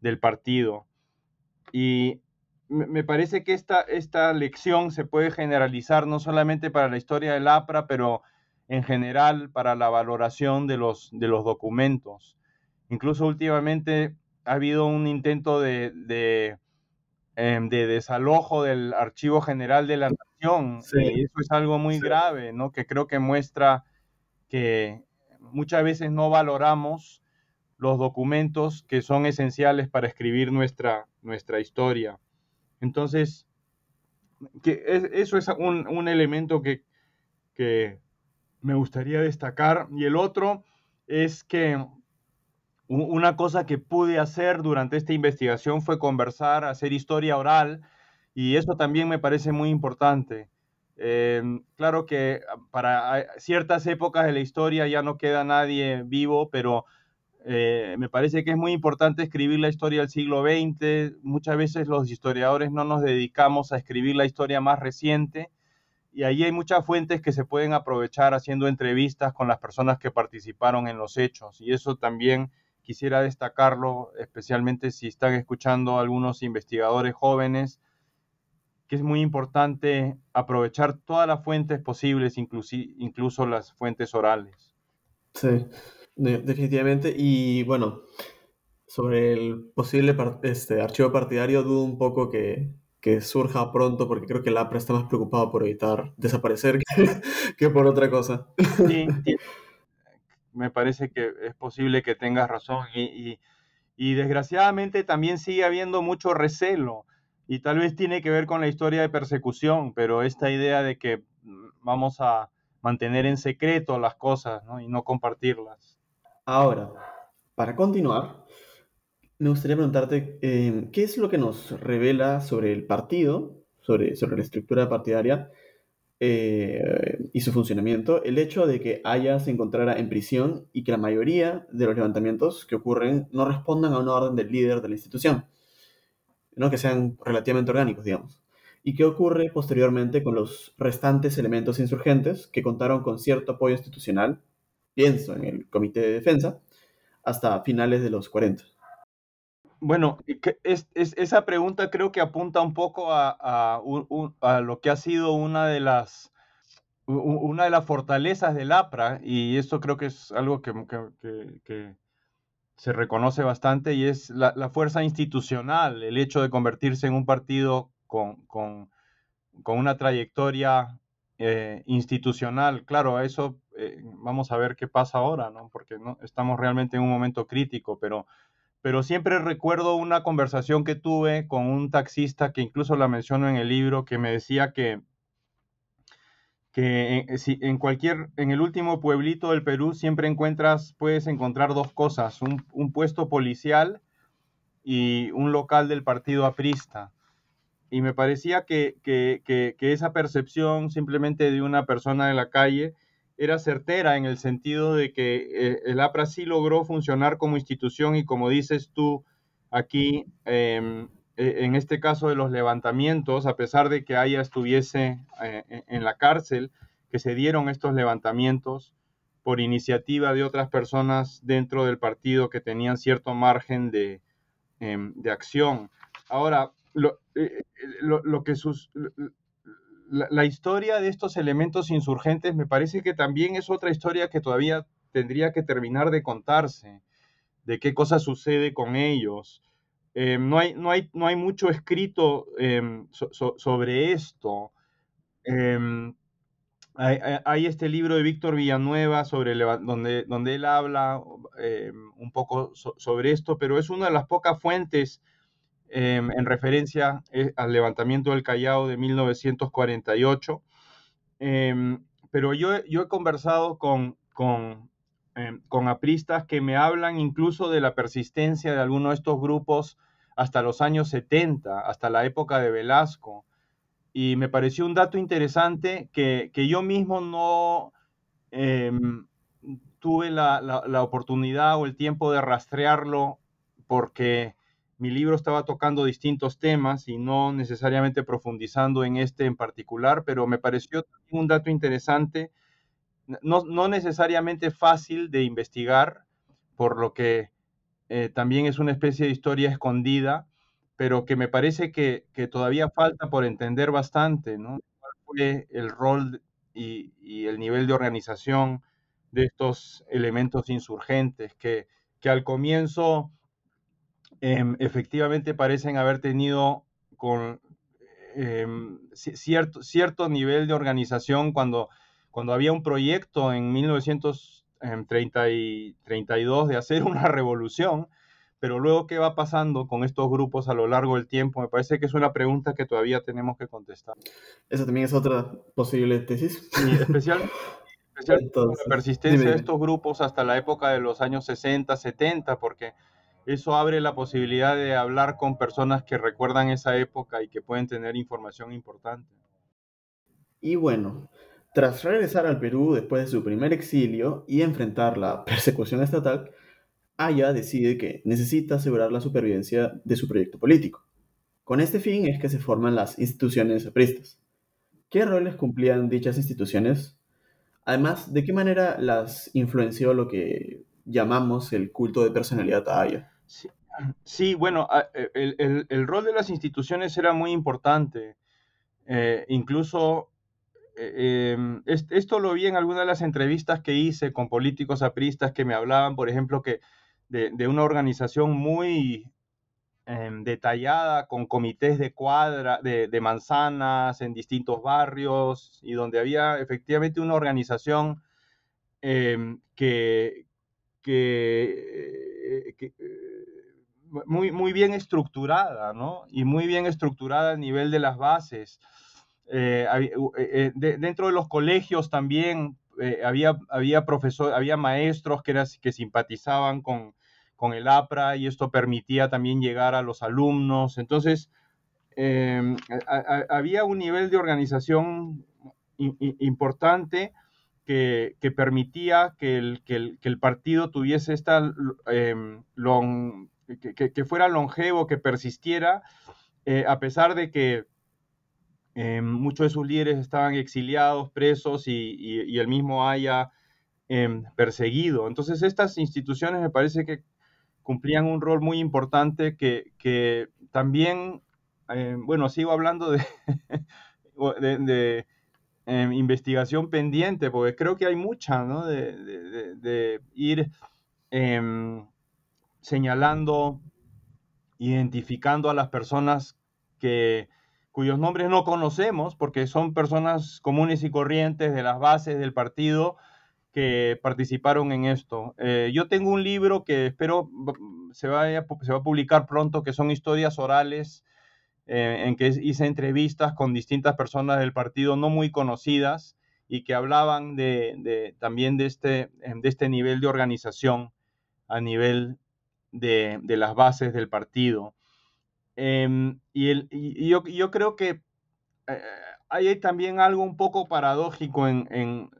del partido. Y me parece que esta, esta lección se puede generalizar no solamente para la historia del APRA, pero en general para la valoración de los, de los documentos. Incluso últimamente ha habido un intento de, de, em, desalojo del Archivo General de la Nación. Y eso es algo muy grave, ¿no? Que creo que muestra que muchas veces no valoramos los documentos que son esenciales para escribir nuestra, nuestra historia. Entonces, que eso es un, un elemento que, que, me gustaría destacar. Y el otro es que una cosa que pude hacer durante esta investigación fue conversar, hacer historia oral, y eso también me parece muy importante. Em, claro que para ciertas épocas de la historia ya no queda nadie vivo, pero eh, me parece que es muy importante escribir la historia del siglo XX. Muchas veces los historiadores no nos dedicamos a escribir la historia más reciente y ahí hay muchas fuentes que se pueden aprovechar haciendo entrevistas con las personas que participaron en los hechos y eso también quisiera destacarlo, especialmente si están escuchando algunos investigadores jóvenes, que es muy importante aprovechar todas las fuentes posibles, incluso las fuentes orales. Sí, definitivamente. Y bueno, sobre el posible este, archivo partidario, dudo un poco que, que surja pronto, porque creo que el APRA está más preocupado por evitar desaparecer que, por otra cosa. Sí, me parece que es posible que tengas razón y, y, desgraciadamente también sigue habiendo mucho recelo y tal vez tiene que ver con la historia de persecución, pero esta idea de que mm, vamos a mantener en secreto las cosas y no compartirlas. Ahora, para continuar, me gustaría preguntarte, em, ¿qué es lo que nos revela sobre el partido, sobre, sobre la estructura partidaria eh, y su funcionamiento, el hecho de que Aya se encontrara en prisión y que la mayoría de los levantamientos que ocurren no respondan a una orden del líder de la institución, ¿no? que sean relativamente orgánicos, digamos? ¿Y qué ocurre posteriormente con los restantes elementos insurgentes que contaron con cierto apoyo institucional, pienso en el Comité de Defensa, hasta finales de los 40? Bueno, es, esa pregunta creo que apunta un poco a, lo que ha sido una de las una de las fortalezas del APRA, y esto creo que es algo que, se reconoce bastante, y es la, fuerza institucional, el hecho de convertirse en un partido con, una trayectoria eh, institucional. Claro, a eso eh, vamos a ver qué pasa ahora, ¿no? porque ¿no? estamos realmente en un momento crítico, pero siempre recuerdo una conversación que tuve con un taxista que incluso la menciono en el libro, que me decía que, en, si, en cualquier, en el último pueblito del Perú siempre encuentras, puedes encontrar dos cosas, un, puesto policial y un local del partido aprista. Y me parecía que, que esa percepción simplemente de una persona de la calle era certera en el sentido de que eh, el APRA sí logró funcionar como institución y como dices tú aquí, em, e, en este caso de los levantamientos, a pesar de que haya estuviese eh, e, en la cárcel, que se dieron estos levantamientos por iniciativa de otras personas dentro del partido que tenían cierto margen de, em, acción. Ahora, lo, eh, lo que sus, la, historia de estos elementos insurgentes me parece que también es otra historia que todavía tendría que terminar de contarse, de qué cosa sucede con ellos. Eh, no, hay, no, hay, no, hay, mucho escrito em, sobre esto. Em, hay, este libro de Víctor Villanueva sobre donde, donde él habla em, un poco sobre esto, pero es una de las pocas fuentes Em, en referencia eh, al levantamiento del Callao de 1948. Em, pero yo, yo he conversado con, con, em, con apristas que me hablan incluso de la persistencia de algunos de estos grupos hasta los años 70, hasta la época de Velasco. Y me pareció un dato interesante que, que yo mismo no tuve la, la, la, oportunidad o el tiempo de rastrearlo porque mi libro estaba tocando distintos temas y no necesariamente profundizando en este en particular, pero me pareció un dato interesante, no, necesariamente fácil de investigar, por lo que eh, también es una especie de historia escondida, pero que me parece que, todavía falta por entender bastante, ¿no? ¿Cuál fue el rol y, el nivel de organización de estos elementos insurgentes que, que al comienzo em, efectivamente parecen haber tenido con em, cierto, cierto nivel de organización cuando, cuando había un proyecto en 1932 de hacer una revolución pero luego, ¿qué va pasando con estos grupos a lo largo del tiempo? Me parece que es una pregunta que todavía tenemos que contestar. Esa también es otra posible tesis. Y especialmente la persistencia de estos grupos hasta la época de los años 60, 70, porque eso abre la posibilidad de hablar con personas que recuerdan esa época y que pueden tener información importante. Y bueno, tras regresar al Perú después de su primer exilio y enfrentar la persecución estatal, Aya decide que necesita asegurar la supervivencia de su proyecto político. Con este fin es que se forman las instituciones apristas. ¿Qué roles cumplían dichas instituciones? Además, ¿de qué manera las influenció lo que llamamos el culto de personalidad a Aya? Sí, bueno, e, el, rol de las instituciones era muy importante. Eh, incluso eh, em, esto lo vi en algunas de las entrevistas que hice con políticos apristas que me hablaban, por ejemplo, que de, una organización muy em, detallada, con comités de cuadra, de, manzanas en distintos barrios, y donde había efectivamente una organización em, que, que, eh, muy, muy bien estructurada, ¿no? Y muy bien estructurada a nivel de las bases. Eh, eh, dentro de los colegios también había, había, profesor, había maestros que, que simpatizaban con, con el APRA y esto permitía también llegar a los alumnos. Entonces, em, había un nivel de organización importante que, permitía que el, el, partido tuviese esta, em, que, fuera longevo, que persistiera, eh, a pesar de que em, muchos de sus líderes estaban exiliados, presos y, y el mismo haya perseguido. Entonces, estas instituciones me parece que cumplían un rol muy importante que, también, eh, bueno, sigo hablando de, de, em, investigación pendiente, porque creo que hay mucha, ¿no? De, ir em, señalando, identificando a las personas que, cuyos nombres no conocemos, porque son personas comunes y corrientes de las bases del partido, que participaron en esto. Eh, yo tengo un libro que espero se, vaya, se va a publicar pronto, que son historias orales, eh, en que hice entrevistas con distintas personas del partido no muy conocidas y que hablaban de, también de este, de este nivel de organización a nivel de, las bases del partido. Em, y, el, yo, yo, creo que eh, hay también algo un poco paradójico en, en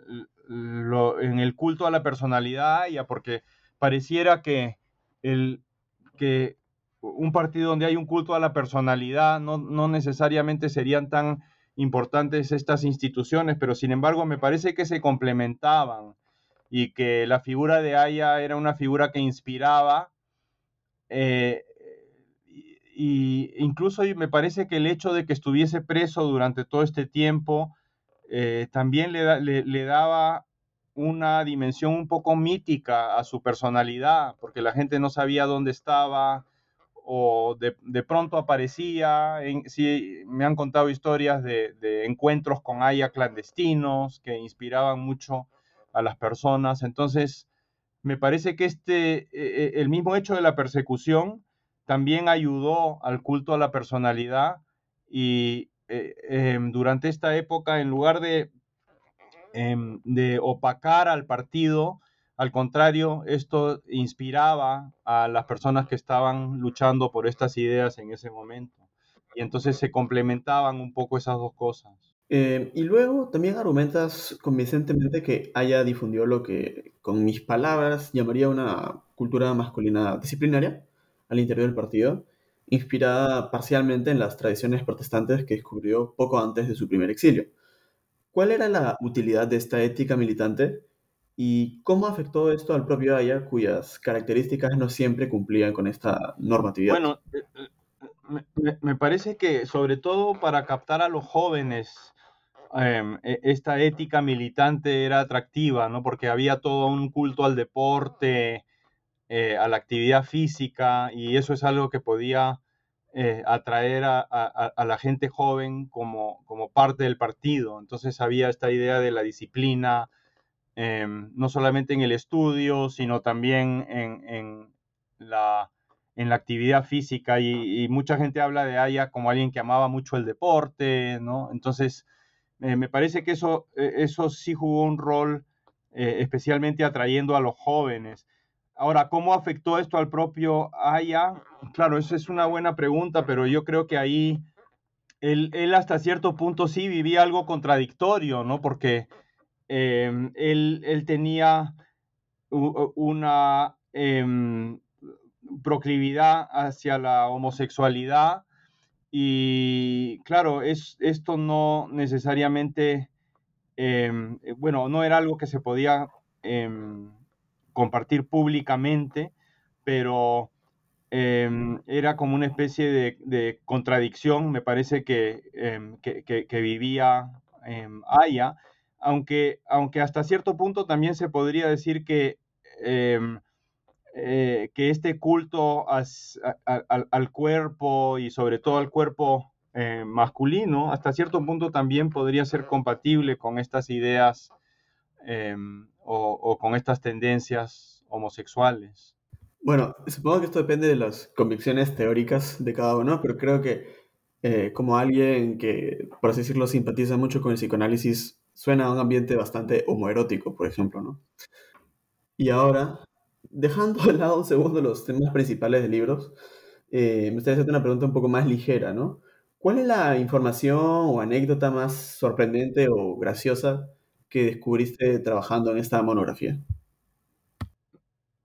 en el culto a la personalidad, ya porque pareciera que, el, que un partido donde hay un culto a la personalidad no, no necesariamente serían tan importantes estas instituciones, pero sin embargo me parece que se complementaban y que la figura de Aya era una figura que inspiraba. Eh, y incluso me parece que el hecho de que estuviese preso durante todo este tiempo eh, también le, daba una dimensión un poco mítica a su personalidad, porque la gente no sabía dónde estaba o de, de pronto aparecía. En, sí, me han contado historias de, de, encuentros con Aya clandestinos que inspiraban mucho a las personas. Entonces, me parece que este, e, e, el mismo hecho de la persecución también ayudó al culto a la personalidad y, eh, em, durante esta época, en lugar de, em, de opacar al partido, al contrario, esto inspiraba a las personas que estaban luchando por estas ideas en ese momento. Y entonces se complementaban un poco esas dos cosas. Em, y luego también argumentas convincentemente que haya difundido lo que, con mis palabras, llamaría una cultura masculina disciplinaria al interior del partido, inspirada parcialmente en las tradiciones protestantes que descubrió poco antes de su primer exilio. ¿Cuál era la utilidad de esta ética militante y cómo afectó esto al propio Aya, cuyas características no siempre cumplían con esta normatividad? Bueno, eh, eh, me, parece que sobre todo para captar a los jóvenes em, e, esta ética militante era atractiva, ¿no? Porque había todo un culto al deporte, eh, a la actividad física, y eso es algo que podía eh, atraer a, la gente joven como, como parte del partido. Entonces había esta idea de la disciplina, em, no solamente en el estudio, sino también en, la, en la actividad física. Y, mucha gente habla de Aya como alguien que amaba mucho el deporte, ¿no? Entonces, eh, me parece que eso, eh, eso sí jugó un rol especialmente atrayendo a los jóvenes. Ahora, ¿cómo afectó esto al propio Aya? Claro, esa es una buena pregunta, pero yo creo que ahí él, hasta cierto punto sí vivía algo contradictorio, ¿no? Porque em, él, tenía una em, proclividad hacia la homosexualidad y claro, es, esto no necesariamente, em, bueno, no era algo que se podía compartir públicamente, pero em, era como una especie de, contradicción, me parece que, em, que, vivía em, Aya, aunque, aunque hasta cierto punto también se podría decir que, eh, que este culto al, cuerpo y sobre todo al cuerpo eh, masculino, hasta cierto punto también podría ser compatible con estas ideas o, con estas tendencias homosexuales. Bueno, supongo que esto depende de las convicciones teóricas de cada uno, pero creo que eh, como alguien que, por así decirlo, simpatiza mucho con el psicoanálisis, suena a un ambiente bastante homoerótico, por ejemplo, ¿no? Y ahora, dejando de lado un segundo los temas principales de libros, eh, me gustaría hacerte una pregunta un poco más ligera, ¿no? ¿Cuál es la información o anécdota más sorprendente o graciosa que descubriste trabajando en esta monografía?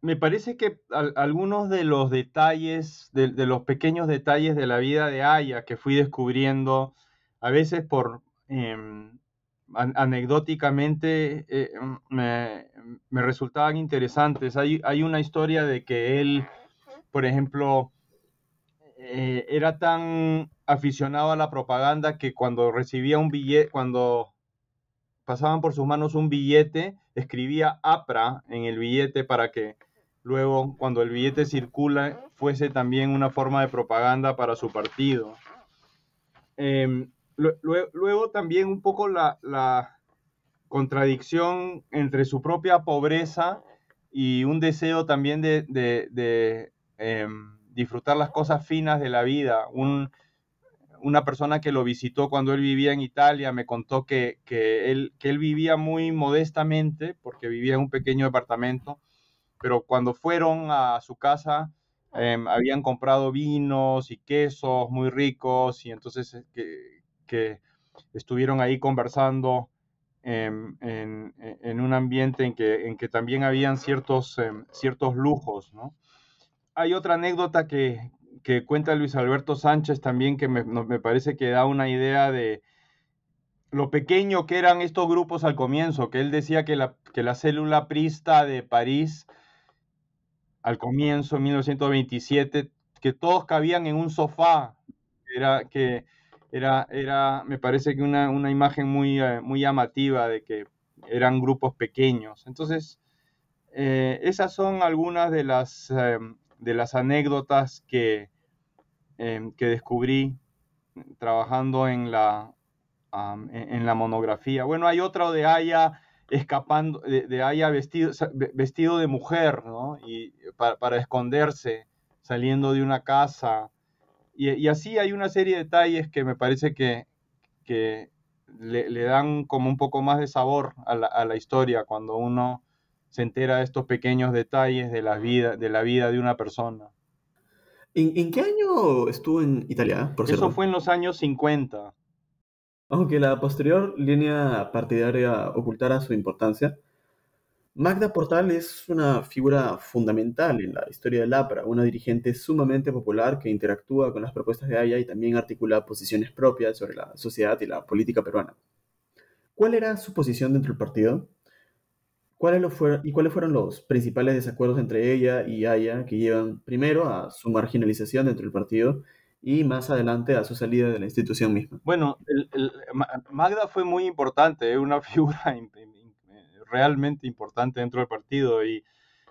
Me parece que algunos de los detalles, de, los pequeños detalles de la vida de Aya que fui descubriendo, a veces por anecdóticamente, eh, me, resultaban interesantes. Hay, hay, una historia de que él, por ejemplo, eh, era tan aficionado a la propaganda que cuando recibía un billete, cuando pasaban por sus manos un billete, escribía APRA en el billete para que luego, cuando el billete circula, fuese también una forma de propaganda para su partido. Em, luego, también un poco la, contradicción entre su propia pobreza y un deseo también de, em, disfrutar las cosas finas de la vida, un, una persona que lo visitó cuando él vivía en Italia me contó que, él, que él vivía muy modestamente porque vivía en un pequeño departamento, pero cuando fueron a su casa em, habían comprado vinos y quesos muy ricos y entonces eh, que, estuvieron ahí conversando en, un ambiente en que, también habían ciertos, em, ciertos lujos, Hay otra anécdota que, que cuenta Luis Alberto Sánchez también, que me, parece que da una idea de lo pequeño que eran estos grupos al comienzo, que él decía que la, que la célula prista de París al comienzo, en 1927, que todos cabían en un sofá, era que era, era me parece que una, imagen muy, eh, muy llamativa de que eran grupos pequeños. Entonces, eh, esas son algunas de las, eh, de las anécdotas que, que descubrí trabajando en la, en, la monografía. Bueno, hay otra de Aya escapando, de, Aya vestido, vestido de mujer, ¿no? Y para, esconderse, saliendo de una casa. Y, así hay una serie de detalles que me parece que, que le, dan como un poco más de sabor a la, a la, historia cuando uno se entera de estos pequeños detalles de la vida, de la vida de una persona. ¿En, qué año estuvo en Italia, por Eso fue en los años 50. Aunque la posterior línea partidaria ocultara su importancia, Magda Portal es una figura fundamental en la historia del APRA, una dirigente sumamente popular que interactúa con las propuestas de Aya y también articula posiciones propias sobre la sociedad y la política peruana. ¿Cuál era su posición dentro del partido? ¿Cuáles fueron, ¿Y cuáles fueron los principales desacuerdos entre ella y Aya que llevan primero a su marginalización dentro del partido y más adelante a su salida de la institución misma. Bueno, Magda fue muy importante, una figura realmente importante dentro del partido y,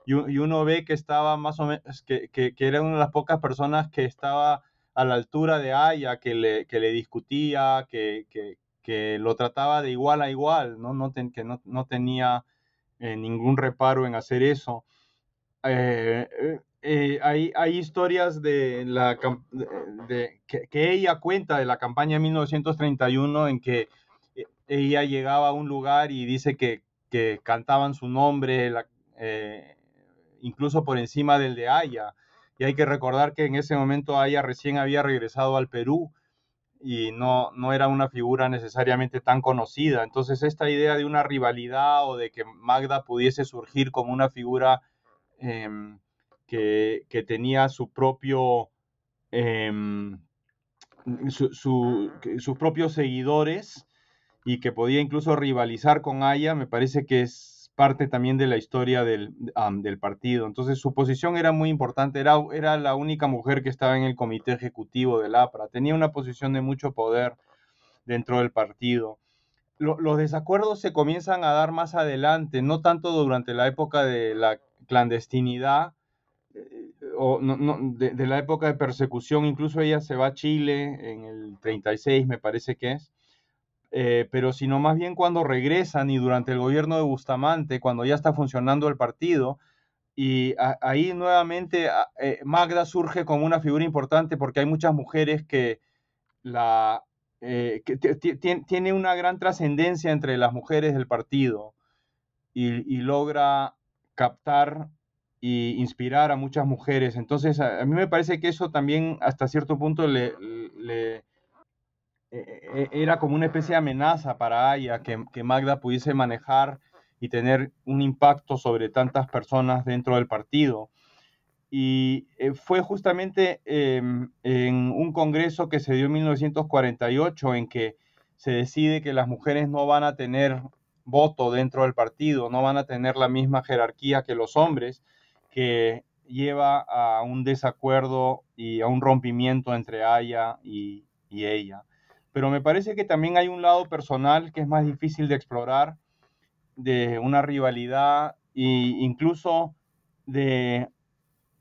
y, uno ve que estaba más o menos, que, que, era una de las pocas personas que estaba a la altura de Aya, que le, que le discutía, que, que, lo trataba de igual a igual, ¿no? no que no, no tenía eh, ningún reparo en hacer eso. Eh, eh, hay, hay, historias de la de, que, que, ella cuenta de la campaña de 1931 en que ella llegaba a un lugar y dice que, que cantaban su nombre, la, incluso por encima del de Aya. Y hay que recordar que en ese momento Aya recién había regresado al Perú y no, no era una figura necesariamente tan conocida. Entonces esta idea de una rivalidad o de que Magda pudiese surgir como una figura em, que, tenía su propio... Em, sus propios seguidores y que podía incluso rivalizar con Aya, me parece que es parte también de la historia del, del, partido. Entonces su posición era muy importante, era, era la única mujer que estaba en el comité ejecutivo del APRA, tenía una posición de mucho poder dentro del partido. los desacuerdos se comienzan a dar más adelante, no tanto durante la época de la clandestinidad, eh, o no, de, de, la época de persecución, incluso ella se va a Chile en el 36, me parece que es, eh, pero sino más bien cuando regresan y durante el gobierno de Bustamante, cuando ya está funcionando el partido, y ahí nuevamente eh, Magda surge como una figura importante porque hay muchas mujeres que la eh, tiene una gran trascendencia entre las mujeres del partido y, logra captar e inspirar a muchas mujeres. Entonces, a, mí me parece que eso también hasta cierto punto le, e, e, era como una especie de amenaza para Aya que, Magda pudiese manejar y tener un impacto sobre tantas personas dentro del partido. Y eh, fue justamente em, en un congreso que se dio en 1948 en que se decide que las mujeres no van a tener voto dentro del partido, no van a tener la misma jerarquía que los hombres, que lleva a un desacuerdo y a un rompimiento entre Aya y ella pero me parece que también hay un lado personal que es más difícil de explorar, de una rivalidad e incluso de,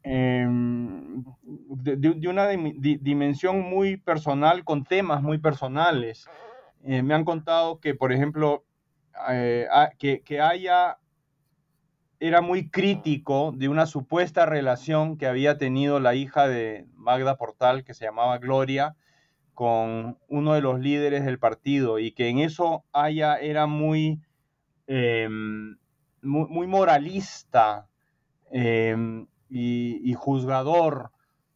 em, de, una dimensión muy personal con temas muy personales. Eh, me han contado que, por ejemplo, eh, que, que haya era muy crítico de una supuesta relación que había tenido la hija de Magda Portal, que se llamaba Gloria, con uno de los líderes del partido y que en eso haya era muy, em, muy, moralista em, y, juzgador,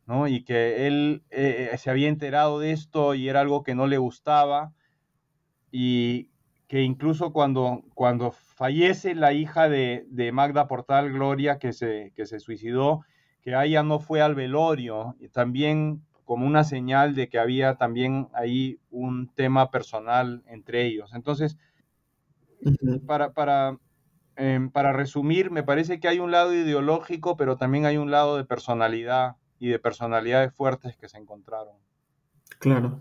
¿no? Y que él eh, se había enterado de esto y era algo que no le gustaba y que incluso cuando, cuando fallece la hija de, de Magda Portal Gloria que se, que se suicidó, que ella no fue al velorio y también como una señal de que había también ahí un tema personal entre ellos. Entonces, para, para, em, para resumir, me parece que hay un lado ideológico, pero también hay un lado de personalidad y de personalidades fuertes que se encontraron. Claro.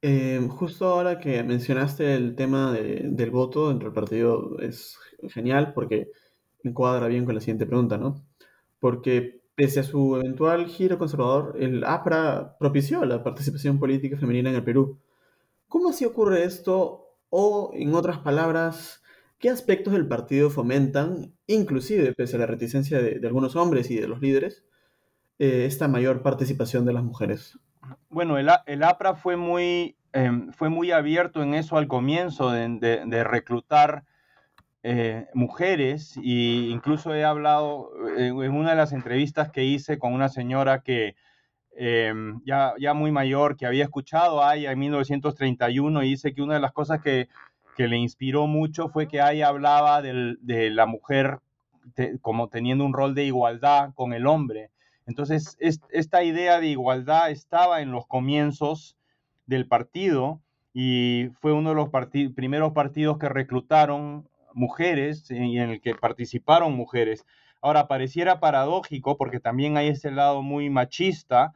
Em, justo ahora que mencionaste el tema del voto dentro del partido es genial porque encuadra bien con la siguiente pregunta, ¿no? Porque Pese a su eventual giro conservador, el APRA propició la participación política femenina en el Perú. ¿Cómo así ocurre esto? O, en otras palabras, ¿qué aspectos del partido fomentan, inclusive pese a la reticencia de, algunos hombres y de los líderes, eh, esta mayor participación de las mujeres? Bueno, el, APRA fue muy, em, fue muy abierto en eso al comienzo, de reclutar eh, mujeres e incluso he hablado en, una de las entrevistas que hice con una señora que em, ya, ya muy mayor, que había escuchado a Aya en 1931 y dice que una de las cosas que, que le inspiró mucho fue que Aya hablaba de la mujer como teniendo un rol de igualdad con el hombre. Entonces, esta idea de igualdad estaba en los comienzos del partido y fue uno de los primeros partidos que reclutaron mujeres y en el que participaron mujeres. Ahora, pareciera paradójico, porque también hay ese lado muy machista,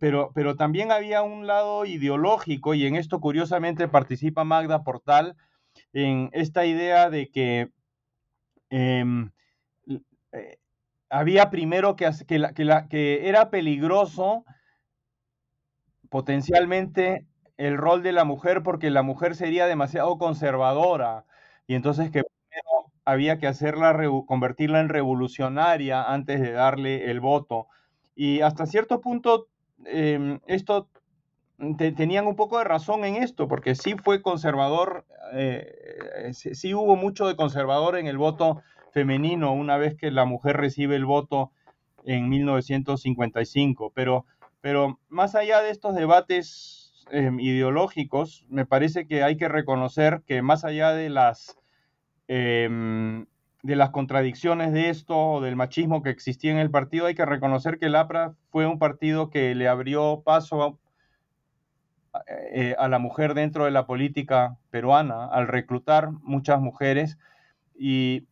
pero, pero también había un lado ideológico y en esto curiosamente participa Magda Portal en esta idea de que em, eh, había primero que, que, que era peligroso potencialmente el rol de la mujer porque la mujer sería demasiado conservadora y entonces que primero había que hacerla, convertirla en revolucionaria antes de darle el voto. Y hasta cierto punto em, esto tenían un poco de razón en esto, porque sí fue conservador, eh, sí, hubo mucho de conservador en el voto femenino una vez que la mujer recibe el voto en 1955, pero, pero más allá de estos debates em, ideológicos, me parece que hay que reconocer que más allá de las, em, de las contradicciones de esto o del machismo que existía en el partido, hay que reconocer que el APRA fue un partido que le abrió paso eh, a la mujer dentro de la política peruana, al reclutar muchas mujeres. Y,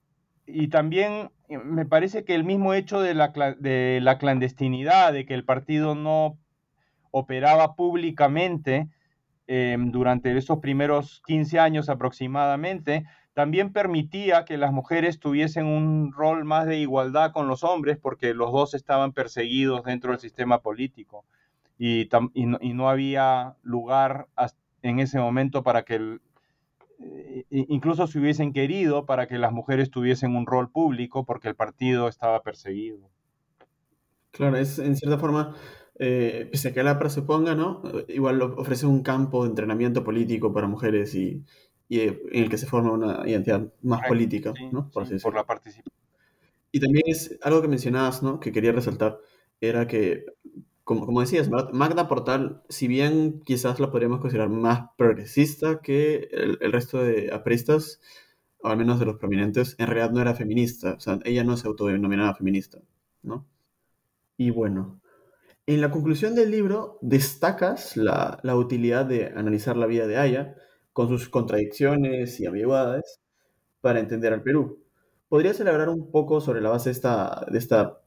también eh, me parece que el mismo hecho de la, de la clandestinidad, de que el partido no operaba públicamente eh, durante esos primeros 15 años aproximadamente, también permitía que las mujeres tuviesen un rol más de igualdad con los hombres porque los dos estaban perseguidos dentro del sistema político y, y, no, había lugar en ese momento para que, eh, incluso si hubiesen querido, para que las mujeres tuviesen un rol público porque el partido estaba perseguido. Claro, es en cierta forma, eh, pese a que la APRA se ponga, ¿no? Igual ofrece un campo de entrenamiento político para mujeres y, y en el que se forma una identidad más política, ¿no? Por, por la participación. Y también es algo que mencionabas, ¿no? Que quería resaltar, era que como, decías, Magda Portal, si bien quizás la podríamos considerar más progresista que el, resto de apristas, o al menos de los prominentes, en realidad no era feminista. O sea, ella no se autodenominaba feminista, ¿no? Y bueno, en la conclusión del libro destacas la, utilidad de analizar la vida de Aya, con sus contradicciones y ambigüedades, para entender al Perú. ¿Podrías elaborar un poco sobre la base de esta, de esta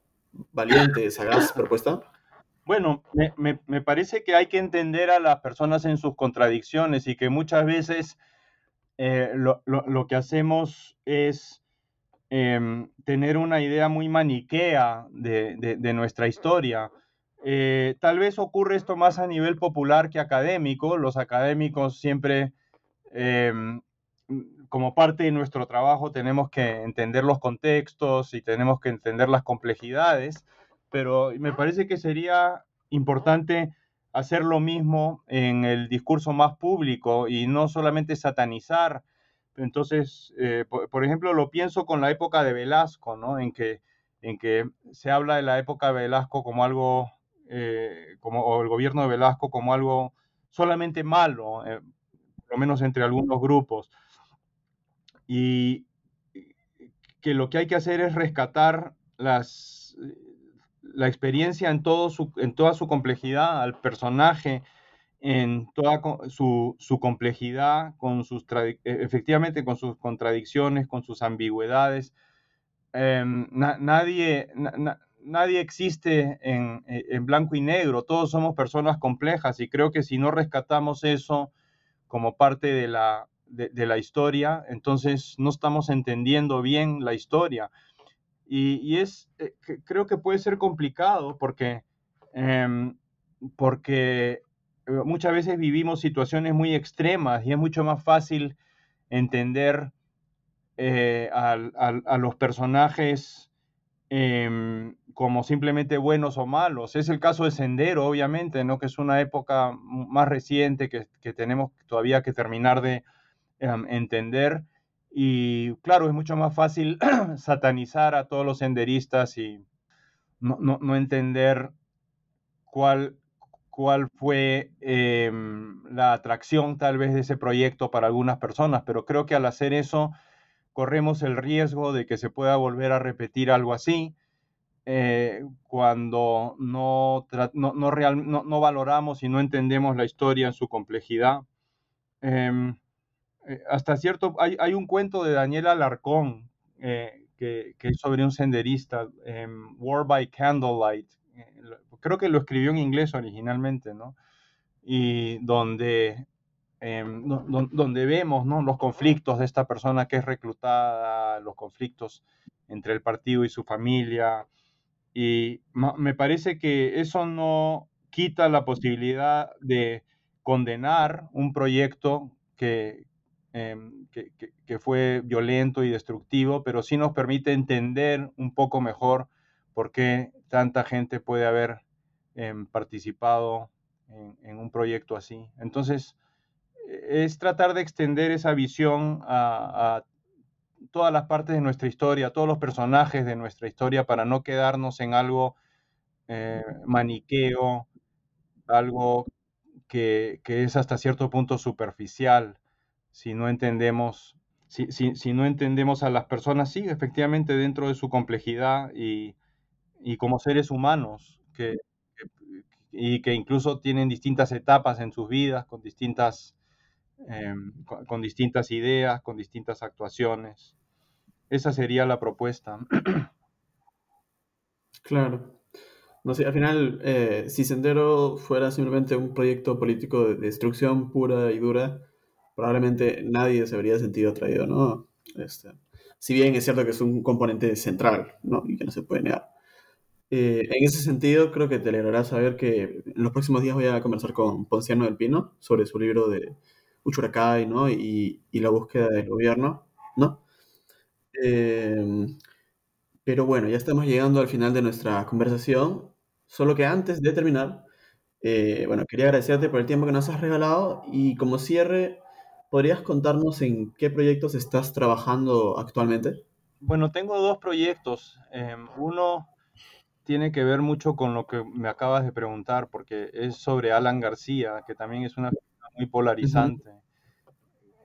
valiente, sagaz propuesta? Bueno, me, parece que hay que entender a las personas en sus contradicciones y que muchas veces eh, lo, que hacemos es em, tener una idea muy maniquea de, nuestra historia. Eh, tal vez ocurre esto más a nivel popular que académico. Los académicos siempre, em, como parte de nuestro trabajo, tenemos que entender los contextos y tenemos que entender las complejidades pero me parece que sería importante hacer lo mismo en el discurso más público y no solamente satanizar. Entonces, eh, por, ejemplo, lo pienso con la época de Velasco, ¿no? En que, en que se habla de la época de Velasco como algo, eh, como, o el gobierno de Velasco como algo solamente malo, eh, por lo menos entre algunos grupos. Y que lo que hay que hacer es rescatar las la experiencia en, todo su, en toda su complejidad, al personaje en toda su, complejidad, con sus e, efectivamente con sus contradicciones, con sus ambigüedades. Em, nadie, nadie existe en, e, en, blanco y negro, todos somos personas complejas y creo que si no rescatamos eso como parte de la, de la historia, entonces no estamos entendiendo bien la historia. Y, es, eh, creo que puede ser complicado porque, em, porque eh, muchas veces vivimos situaciones muy extremas y es mucho más fácil entender eh, a, los personajes em, como simplemente buenos o malos. Es el caso de Sendero, obviamente, ¿no? que es una época más reciente que, que tenemos todavía que terminar de em, entender y claro, es mucho más fácil satanizar a todos los senderistas y no, entender cuál, cuál fue em, la atracción tal vez de ese proyecto para algunas personas, pero creo que al hacer eso corremos el riesgo de que se pueda volver a repetir algo así eh, cuando no, no, no, valoramos y no entendemos la historia en su complejidad. Em, eh, hasta cierto, hay, hay, un cuento de Daniel Alarcón eh, que, que, es sobre un senderista, em, War by Candlelight, creo que lo escribió en inglés originalmente, ¿no? Y donde, em, donde vemos los conflictos de esta persona que es reclutada, los conflictos entre el partido y su familia. Y me parece que eso no quita la posibilidad de condenar un proyecto que, em, que, fue violento y destructivo, pero sí nos permite entender un poco mejor por qué tanta gente puede haber em, participado en, un proyecto así. Entonces, es tratar de extender esa visión a, todas las partes de nuestra historia, todos los personajes de nuestra historia, para no quedarnos en algo eh, maniqueo, algo que, es hasta cierto punto superficial, si no entendemos, si, si, no entendemos a las personas, sí, efectivamente, dentro de su complejidad y, como seres humanos, que, y que incluso tienen distintas etapas en sus vidas, con distintas, em, con, distintas ideas, con distintas actuaciones. Esa sería la propuesta. Claro. No sé, al final, eh, si Sendero fuera simplemente un proyecto político de destrucción pura y dura, probablemente nadie se habría sentido atraído, ¿no? Este, si bien es cierto que es un componente central, ¿no? Y que no se puede negar. Eh, en ese sentido, creo que te alegrará saber que en los próximos días voy a conversar con Ponciano del Pino sobre su libro de Uchuracay, ¿no? Y, la búsqueda del gobierno, ¿no? Eh, pero bueno, ya estamos llegando al final de nuestra conversación. Solo que antes de terminar, eh, bueno, quería agradecerte por el tiempo que nos has regalado y como cierre, ¿podrías contarnos en qué proyectos estás trabajando actualmente? Bueno, tengo dos proyectos. Em, uno tiene que ver mucho con lo que me acabas de preguntar, porque es sobre Alan García, que también es una muy polarizante.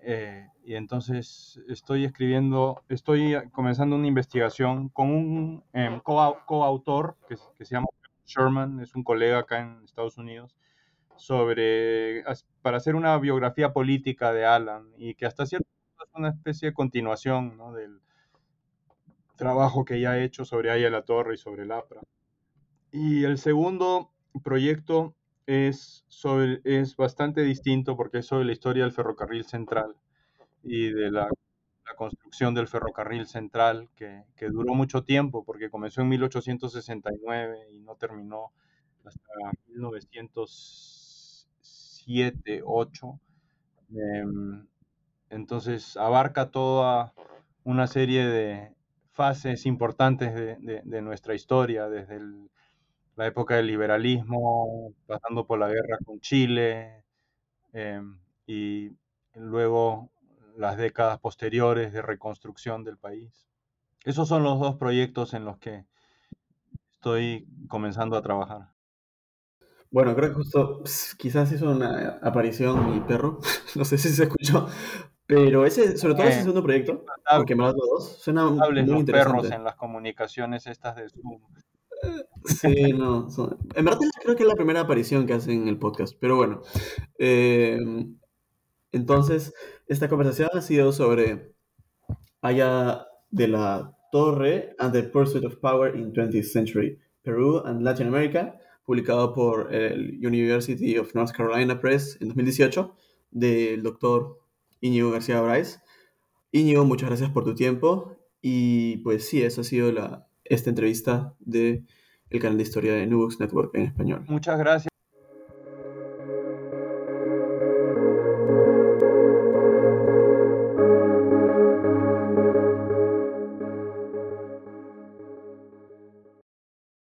Eh, y entonces estoy escribiendo, estoy comenzando una investigación con un em, coautor que, que se llama Sherman, es un colega acá en Estados Unidos, sobre, para hacer una biografía política de Alan y que hasta cierto punto es una especie de continuación del trabajo que ya ha hecho sobre Aya la Torre y sobre el APRA. Y el segundo proyecto es, sobre, es bastante distinto porque es sobre la historia del ferrocarril central y de la construcción del ferrocarril central, que, que, duró mucho tiempo, porque comenzó en 1869 y no terminó hasta 1907, 8. Em, entonces abarca toda una serie de fases importantes de, de, nuestra historia, desde la época del liberalismo, pasando por la guerra con Chile, em, y luego las décadas posteriores de reconstrucción del país. Esos son los dos proyectos en los que estoy comenzando a trabajar. Bueno, creo que justo quizás hizo una aparición mi perro, no sé si se escuchó, pero ese, sobre todo ese segundo proyecto, porque me dos, suena muy los perros en las comunicaciones estas de Zoom. Sí, no, en verdad creo que es la primera aparición que hacen en el podcast, pero bueno. Eh, entonces, esta conversación ha sido sobre Aya de la Torre and the Pursuit of Power in 20th Century Peru and Latin America, publicado por el University of North Carolina Press en 2018, del doctor Íñigo García Bryce. Íñigo, muchas gracias por tu tiempo. Y pues sí, esa ha sido la, esta entrevista de el canal de historia de Books Network en español. Muchas gracias.